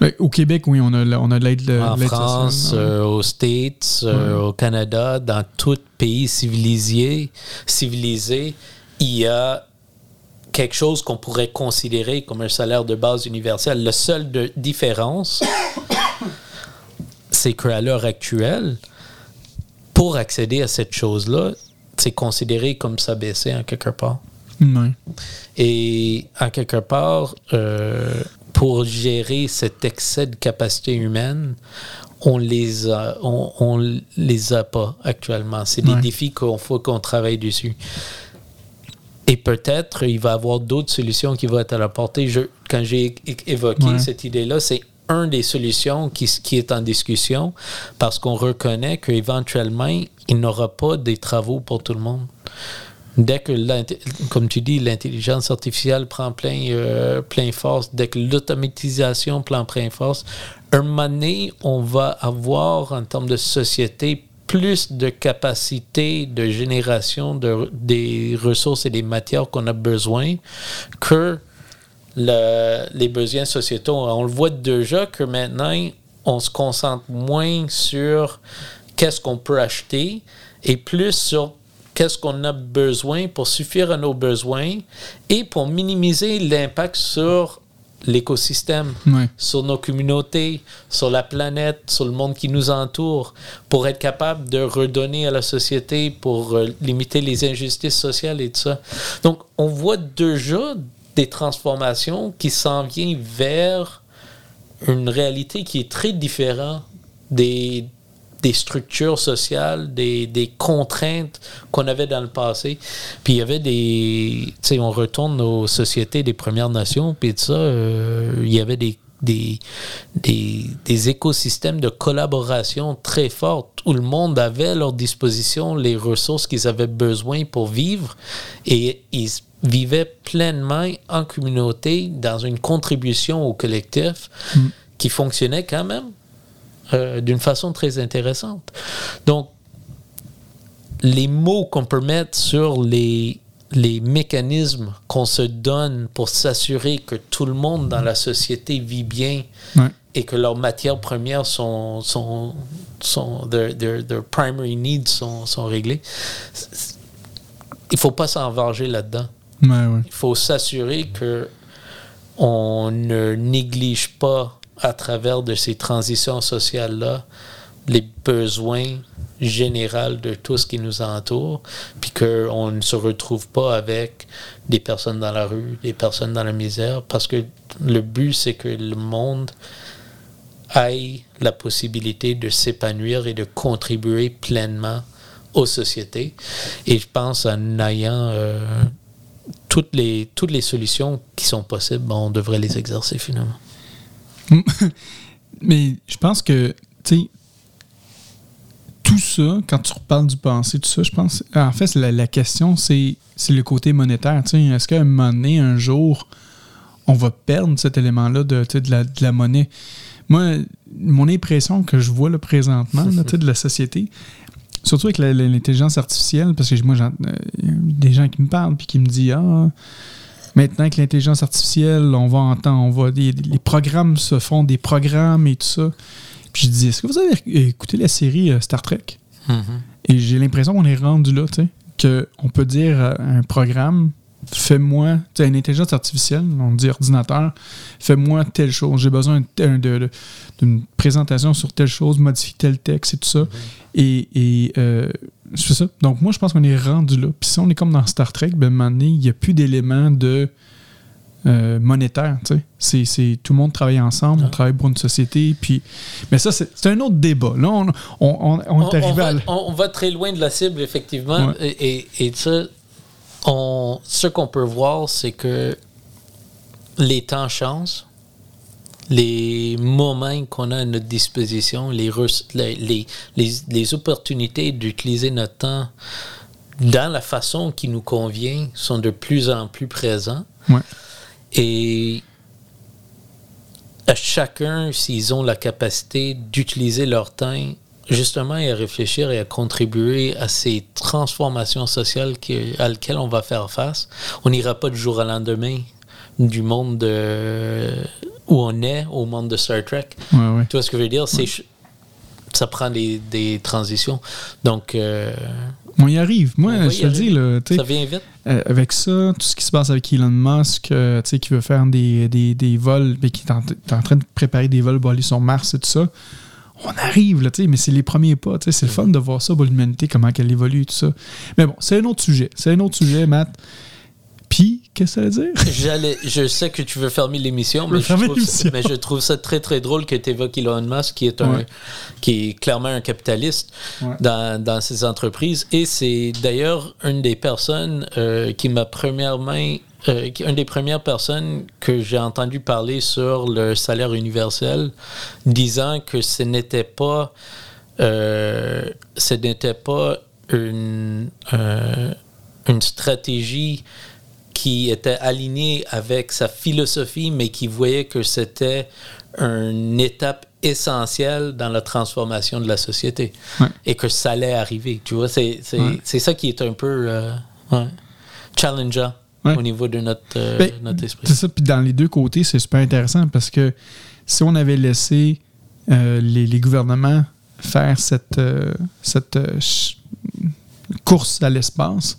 Ben, au Québec, oui, on a, on a de l'aide. En France, euh, aux States, au Canada, dans tout pays civilisé, civilisé, il y a quelque chose qu'on pourrait considérer comme un salaire de base universel. La seule de différence, c'est qu'à l'heure actuelle, pour accéder à cette chose-là, c'est considéré comme ça baissé en quelque part. Et en quelque part, euh, pour gérer cet excès de capacité humaine, on les a, on, les a pas actuellement. C'est des défis qu'il faut qu'on travaille dessus. Et peut-être il va y avoir d'autres solutions qui vont être à la portée. Je, quand j'ai évoqué cette idée-là, c'est une des solutions qui, qui, est en discussion parce qu'on reconnaît qu'éventuellement, il n'y aura pas des travaux pour tout le monde. Dès que, comme tu dis, l'intelligence artificielle prend plein, euh, plein force, dès que l'automatisation prend plein force, un moment donné, on va avoir, en termes de société, plus de capacité de génération de, des ressources et des matières qu'on a besoin que les besoins sociétaux. On le voit déjà que maintenant, on se concentre moins sur qu'est-ce qu'on peut acheter et plus sur qu'est-ce qu'on a besoin pour suffire à nos besoins et pour minimiser l'impact sur l'écosystème, sur nos communautés, sur la planète, sur le monde qui nous entoure, pour être capable de redonner à la société, pour euh, limiter les injustices sociales et tout ça. Donc, on voit déjà des transformations qui s'en viennent vers une réalité qui est très différente des, des structures sociales, des, des contraintes qu'on avait dans le passé. Puis il y avait des... Tu sais, on retourne aux sociétés des Premières Nations, puis tout ça, euh, il y avait des, des, des, des écosystèmes de collaboration très forts où le monde avait à leur disposition les ressources qu'ils avaient besoin pour vivre et ils vivaient pleinement en communauté dans une contribution au collectif qui fonctionnait quand même euh, d'une façon très intéressante. Donc, les mots qu'on peut mettre sur les, les mécanismes qu'on se donne pour s'assurer que tout le monde dans la société vit bien Ouais. et que leurs matières premières sont, sont, sont their, their- their primary needs sont, sont réglées. C'est- Il faut pas s'envarger là-dedans. Ouais, ouais. Il faut s'assurer que on ne néglige pas à travers de ces transitions sociales-là les besoins généraux de tout ce qui nous entoure, puis qu'on ne se retrouve pas avec des personnes dans la rue, des personnes dans la misère, parce que le but, c'est que le monde ait la possibilité de s'épanouir et de contribuer pleinement aux sociétés. Et je pense en ayant euh, toutes, les, toutes les solutions qui sont possibles, ben, on devrait les exercer finalement. Mais je pense que, tu sais, tout ça, quand tu reparles du passé, tout ça, je pense, en fait, la, la question, c'est le côté monétaire. Est-ce qu'à un moment donné, un jour, on va perdre cet élément-là de, de, la, de la monnaie? Moi, mon impression que je vois là, présentement de la société, surtout avec l'intelligence artificielle, parce que moi, euh, des gens qui me parlent puis qui me disent Ah, maintenant que l'intelligence artificielle, on va entendre, on va, les programmes se font des programmes et tout ça. Puis je dis Est-ce que vous avez écouté la série euh, Star Trek? Et j'ai l'impression qu'on est rendu là, tu sais, qu'on peut dire à un programme fais-moi, tu sais, une intelligence artificielle, on dit ordinateur, fais-moi telle chose. J'ai besoin d'une présentation sur telle chose, modifie tel texte et tout ça. Et, et euh, c'est ça. Donc, moi, je pense qu'on est rendu là. Puis si on est comme dans Star Trek, ben, à un moment donné, il n'y a plus d'éléments de euh, monétaire. C'est, c'est- tout le monde travaille ensemble, on Ouais. travaille pour une société, puis... Mais ça, c'est, c'est un autre débat. Là, on, on, on- on est arrivé va, à... on- on va très loin de la cible, effectivement. Ouais. Et, et, et ça, on, ce qu'on peut voir, c'est que les temps changent. Les moments qu'on a à notre disposition, les, res- les, les, les, les opportunités d'utiliser notre temps dans la façon qui nous convient sont de plus en plus présents. Ouais. Et à chacun, s'ils ont la capacité d'utiliser leur temps justement et à réfléchir et à contribuer à ces transformations sociales qui- à lesquelles on va faire face, on n'ira pas du jour au lendemain du monde de- où on est au monde de Star Trek. Ouais, ouais. Tu vois ce que je veux dire? C'est ça prend des, des transitions. Donc, euh, On y arrive. Moi, On je te le dis, là, ça vient vite. Euh, avec ça, tout ce qui se passe avec Elon Musk, euh, qui veut faire des, des, des vols, mais qui est en, est en train de préparer des vols pour aller sur Mars et tout ça, on arrive, là, mais c'est les premiers pas. C'est le fun de voir ça pour l'humanité, comment elle évolue et tout ça. Mais bon, c'est un autre sujet. C'est un autre sujet, Matt. Puis, qu'est-ce que ça veut dire? J'allais, je sais que tu veux fermer l'émission, mais, je trouve ça- l'émission. mais je trouve ça très très drôle que tu évoques Elon Musk, qui est, un, Ouais. qui est clairement un capitaliste Ouais. dans, dans ses entreprises. Et c'est d'ailleurs une des personnes euh, qui m'a premièrement. euh, une des premières personnes que j'ai entendu parler sur le salaire universel, disant que ce n'était pas, euh, ce n'était pas une, euh, une stratégie qui était aligné avec sa philosophie, mais qui voyait que c'était une étape essentielle dans la transformation de la société Ouais. et que ça allait arriver. Tu vois, c'est Ouais. ça qui est un peu euh, ouais, challengeant au niveau de notre, euh, Ben, notre esprit. C'est ça, puis dans les deux côtés, c'est super intéressant parce que si on avait laissé euh, les, les gouvernements faire cette, euh, cette course à l'espace,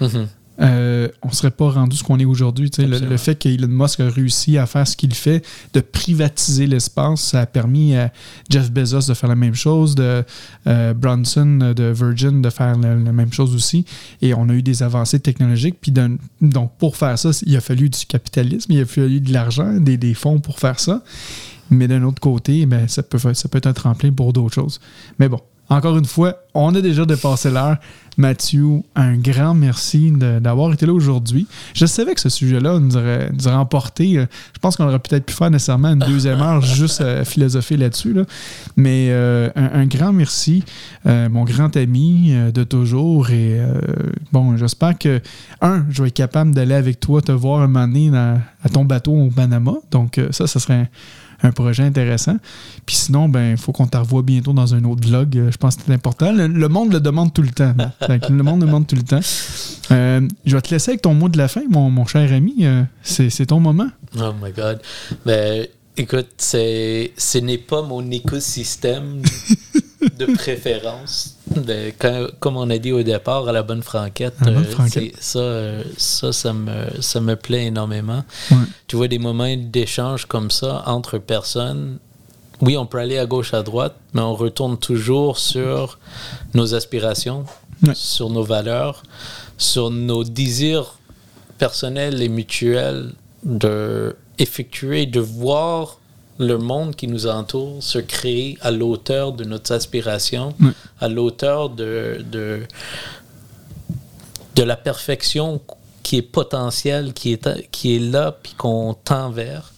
Mhm. Euh, on ne serait pas rendu ce qu'on est aujourd'hui. Le, le fait qu'Elon Musk a réussi à faire ce qu'il fait, de privatiser l'espace, ça a permis à Jeff Bezos de faire la même chose, de euh, Bronson de Virgin de faire la, la même chose aussi. Et on a eu des avancées technologiques. Puis donc, pour faire ça, il a fallu du capitalisme, il a fallu de l'argent, des, des fonds pour faire ça. Mais d'un autre côté, ben, ça, peut, ça peut être un tremplin pour d'autres choses. Mais bon, encore une fois, on a déjà dépassé l'heure. Mathieu, un grand merci d'avoir été là aujourd'hui. Je savais que ce sujet-là nous aurait, nous aurait emporté. euh, Je pense qu'on aurait peut-être pu faire nécessairement une deuxième heure juste à philosopher là-dessus. là. Mais euh, un, un grand merci, euh, mon grand ami euh, de toujours. Et euh, bon, j'espère que, un, je vais être capable d'aller avec toi te voir un moment donné dans- à ton bateau au Panama. Donc, euh, ça, ça serait un, un projet intéressant. Puis sinon, ben, il faut qu'on te revoie bientôt dans un autre vlog. Euh, Je pense que c'est important. Le, le monde le demande tout le temps. Le monde le demande tout le temps. Euh, je vais te laisser avec ton mot de la fin, mon, mon cher ami. Euh, c'est c'est ton moment. Oh my God. Ben, écoute, c'est, ce n'est pas mon écosystème de préférence. Quand- comme on a dit au départ, à la bonne franquette, À la bonne euh, franquette. ça, euh, ça, ça me, ça me plaît énormément. Ouais. Tu vois des moments d'échange comme ça entre personnes. Oui, on peut aller à gauche, à droite, mais on retourne toujours sur nos aspirations, Ouais. sur nos valeurs, sur nos désirs personnels et mutuels de effectuer, de voir le monde qui nous entoure se créer à l'auteur de nos aspirations, Ouais. à l'auteur de, de, de la perfection qui est potentielle, qui est, qui est là, puis qu'on tend vers.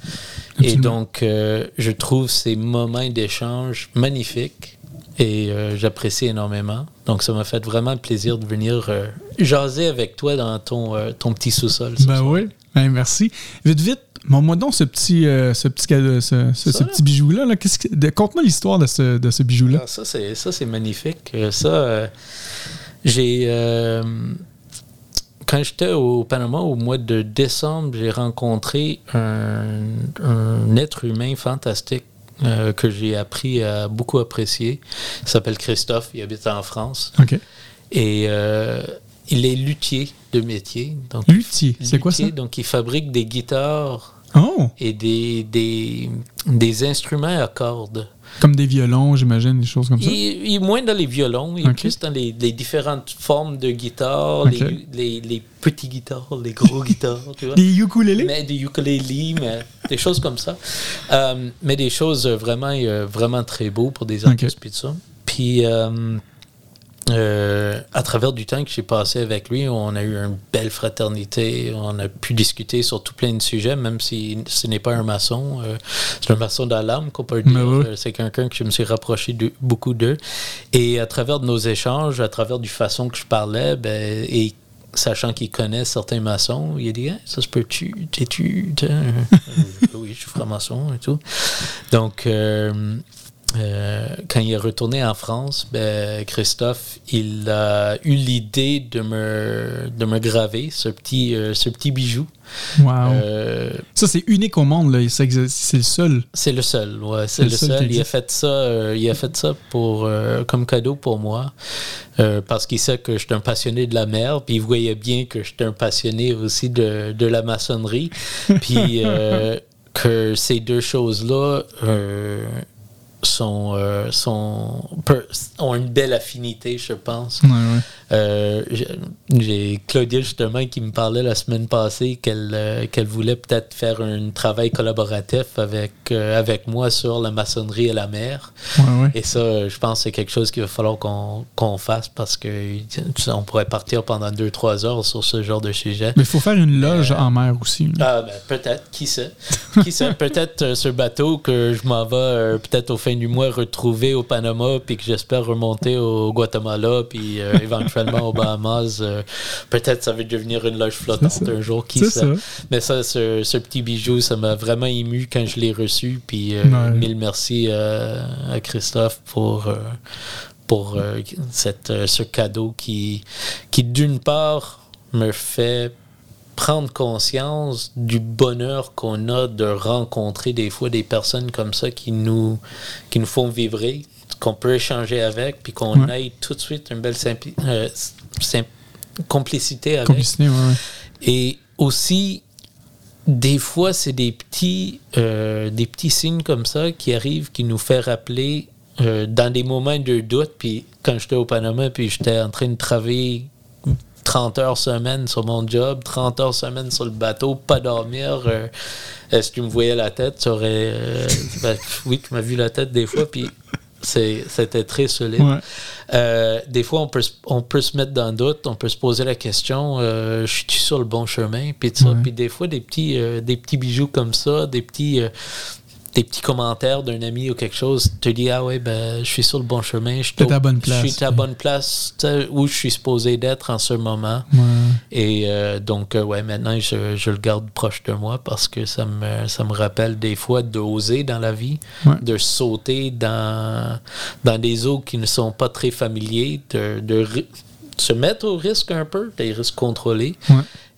Et donc, euh, je trouve ces moments d'échange magnifiques et euh, j'apprécie énormément. Donc, ça m'a fait vraiment plaisir de venir euh, jaser avec toi dans ton, ton petit sous-sol. Ben oui. Ben merci. Vite, vite. Montre-moi donc ce petit, euh, ce petit, ce, ce- ce petit bijou-là. Là. Qu'est-ce que- de- Conte-moi l'histoire de ce, de ce bijou-là. Ah, ça, c'est, ça, c'est magnifique. Euh, Ça, euh, j'ai. euh, quand j'étais au Panama au mois de décembre, j'ai rencontré un, un être humain fantastique que j'ai appris à beaucoup apprécier. Il s'appelle Christophe, il habite en France. OK. Et il est luthier de métier. Donc, Luthier, c'est quoi ça? Donc, il fabrique des guitares Oh! et des, des, des instruments à cordes. Comme des violons, j'imagine, des choses comme ça? Il, est moins dans les violons, il est plus dans les, les différentes formes de guitares, Ok. les, les, les petits guitares, les gros guitares, tu vois. Des ukulélés? Mais des ukulélés, mais des choses comme ça. Euh, mais des choses vraiment, euh, vraiment très beaux pour des artistes puis ça. Puis, euh, euh, à travers du temps que j'ai passé avec lui, on a eu une belle fraternité. On a pu discuter sur tout plein de sujets, même si ce n'est pas un maçon. euh, c'est un maçon dans l'âme, qu'on peut dire. Oui. C'est quelqu'un que je me suis rapproché de, beaucoup d'eux. Et à travers de nos échanges, à travers du façon que je parlais, ben, et sachant qu'il connaît certains maçons, il a dit Hein, Ça se peut-tu? T'es-tu? T'es- Oui, je suis franc-maçon et tout. Donc, euh, euh, quand il est retourné en France, ben, Christophe, il a eu l'idée de me, de me graver ce petit, euh, ce petit bijou. Wow. Euh, Ça, c'est unique au monde. là. C'est le seul. c'est le seul, ouais, c'est le seul. Il a fait ça, il a fait ça pour comme cadeau pour moi, parce qu'il sait que je suis un passionné de la mer, puis il voyait bien que j'étais un passionné aussi de, de la maçonnerie, puis que ces deux choses-là sont, euh, sont ont une belle affinité, je pense. Euh, j'ai- Claudia justement qui me parlait la semaine passée qu'elle euh, qu'elle voulait peut-être faire un travail collaboratif avec, euh, avec moi sur la maçonnerie et la mer. Ouais, ouais. Et ça, je pense que c'est quelque chose qu'il va falloir qu'on fasse parce que on pourrait partir pendant 2-3 heures sur ce genre de sujet. Mais il faut faire une loge en mer aussi. Ah, ben, peut-être, qui sait? Qui sait, peut-être ce bateau que je m'en vais peut-être au fin du mois retrouver au Panama, puis que j'espère remonter au Guatemala, puis euh, éventuellement aux Bahamas. euh, peut-être ça va devenir une loge flottante un jour, qui sait. Mais ça, ce, ce petit bijou, ça m'a vraiment ému quand je l'ai reçu, puis euh, Ouais. mille merci euh, à Christophe pour... euh, pour cette, ce cadeau qui, qui d'une part, me fait prendre conscience du bonheur qu'on a de rencontrer des fois des personnes comme ça qui nous, qui nous font vibrer, qu'on peut échanger avec, puis qu'on Ouais. ait tout de suite une belle simpli- euh, complicité avec. Complicité, ouais, ouais. Et aussi, des fois, c'est des petits, euh, des petits signes comme ça qui arrivent, qui nous fait rappeler euh, dans des moments de doute. Puis quand j'étais au Panama, puis j'étais en train de travailler 30 heures semaine sur mon job, 30 heures semaine sur le bateau, pas dormir. euh, Est-ce que tu me voyais la tête? Tu aurais, euh, ben, oui, tu m'as vu la tête des fois, puis c'était très solide. Ouais. Euh, des fois, on peut, se- on peut se mettre dans le doute, on peut se poser la question euh, je suis sur le bon chemin Puis. Ouais. Des fois, des petits, euh, des petits bijoux comme ça, des petits, des petits commentaires d'un ami ou quelque chose, te dis Ah ouais, ben, je suis sur le bon chemin, je T'es à la bonne je suis place, à la ouais. bonne place où je suis supposé d'être en ce moment. Ouais. Et euh, donc, euh, ouais, maintenant, je, je le garde proche de moi parce que ça me, ça me rappelle des fois d'oser dans la vie, Ouais. de sauter dans, dans des eaux qui ne sont pas très familiers, de, de se mettre au risque un peu, des risques contrôlés,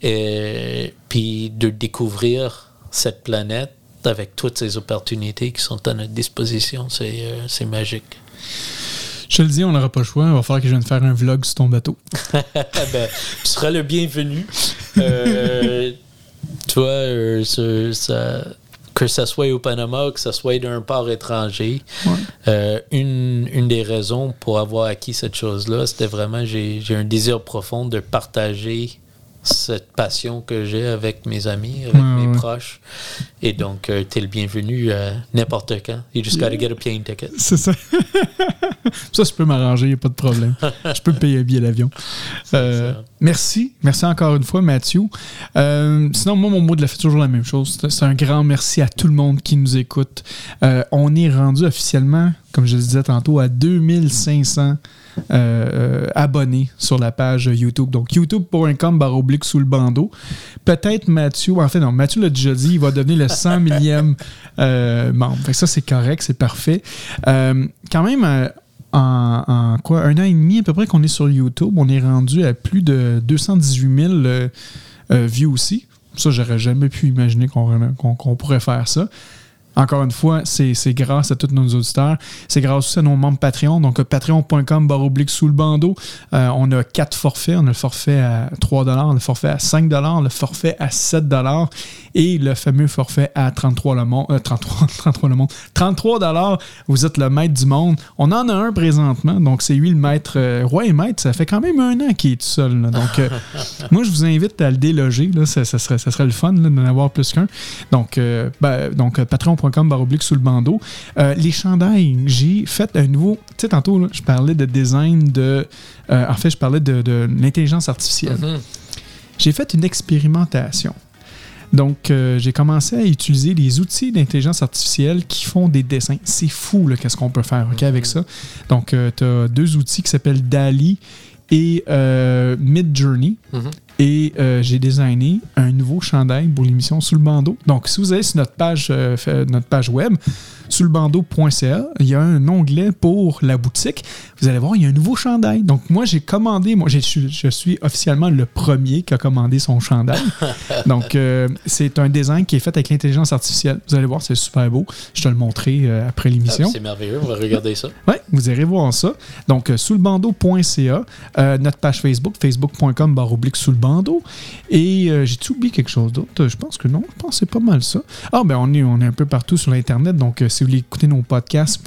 et puis de découvrir cette planète avec toutes ces opportunités qui sont à notre disposition. C'est euh, magique. Je te le dis, on n'aura pas le choix. Il va falloir que je vienne faire un vlog sur ton bateau. ben, tu seras le bienvenu. Euh, tu vois, euh, ce- ça- que ça soit au Panama, que ça soit d'un port étranger, Ouais. euh, une, une des raisons pour avoir acquis cette chose-là, c'était vraiment, j'ai j'ai un désir profond de partager cette passion que j'ai avec mes amis, avec Ouais, mes ouais. proches. Et donc, tu es le bienvenu euh, n'importe quand. You just gotta get a plane ticket. C'est ça. ça, je peux m'arranger, il n'y a pas de problème. Je peux payer un billet d'avion. Euh, merci. Merci encore une fois, Mathieu. Euh, sinon, moi, mon mot de la fin, c'est toujours la même chose. C'est- C'est un grand merci à tout le monde qui nous écoute. Euh, on est rendu officiellement, comme je le disais tantôt, à 2500 euh, abonnés sur la page YouTube. Donc, youtube.com barre oblique sous le bandeau. Peut-être Mathieu, en fait, non, Mathieu l'a déjà dit, il va devenir le 100 millième euh, membre. Fait que ça, c'est correct, c'est parfait. Euh, quand même, en, quoi, un an et demi à peu près qu'on est sur YouTube, on est rendu à plus de 218 000 euh, euh, views aussi. Ça, j'aurais jamais pu imaginer qu'on pourrait faire ça. Encore une fois, c'est grâce à tous nos auditeurs. C'est grâce aussi à nos membres Patreon. Donc, euh, patreon.com barre oblique sous le bandeau. Euh, on a quatre forfaits. On a le forfait à 3 le forfait à 5 le forfait à 7 et le fameux forfait à 33 le monde. euh, 33, 33 le monde. 33 Vous êtes le maître du monde. On en a un présentement. Donc, c'est lui le maître. euh, roi et maître, ça fait quand même un an qu'il est tout seul. là. Donc, euh, moi, je vous invite à le déloger. Là. Ça, ça serait, ça serait le fun d'en avoir plus qu'un. Donc, euh, ben, donc euh, patreon.com barre oblique sous le bandeau. Euh, les chandails, j'ai fait un nouveau. Tu sais, tantôt, là, je parlais de design de. euh, en fait, je parlais de, de l'intelligence artificielle. Mhm. J'ai fait une expérimentation. Donc, euh, j'ai commencé à utiliser les outils d'intelligence artificielle qui font des dessins. C'est fou, là, qu'est-ce qu'on peut faire ok, avec ça. Donc, tu as deux outils qui s'appellent DALI et euh, Midjourney. Mhm. Et euh, j'ai designé un nouveau chandail pour l'émission Sous le bandeau. Donc, si vous allez sur notre page, euh, notre page web, sous le bandeau.ca, il y a un onglet pour la boutique. Vous allez voir, il y a un nouveau chandail. Donc, moi, j'ai commandé, moi, je suis, je suis officiellement le premier qui a commandé son chandail. Donc, euh, c'est un design qui est fait avec l'intelligence artificielle. Vous allez voir, c'est super beau. Je te le montrerai après Ah, l'émission. C'est merveilleux, on va regarder ça. Oui, vous irez voir ça. Donc, sous le bandeau.ca, euh, notre page Facebook, facebook.com barre oblique sous le bandeau. Et euh, j'ai-tu oublié quelque chose d'autre? Je pense que non. Je pense que c'est pas mal ça. Ah, ben on est, on est un peu partout sur l'Internet. Donc, euh, si vous voulez écouter nos podcasts,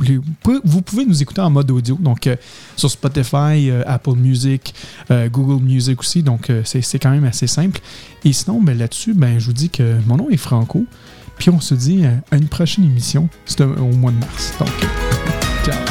vous pouvez, nous écouter en mode audio. Donc, euh, sur Spotify, euh, Apple Music, euh, Google Music aussi. Donc, euh, c'est quand même assez simple. Et sinon, ben, là-dessus, ben, je vous dis que mon nom est Franco. Puis on se dit euh, à une prochaine émission. C'est euh, au mois de mars. Donc, euh,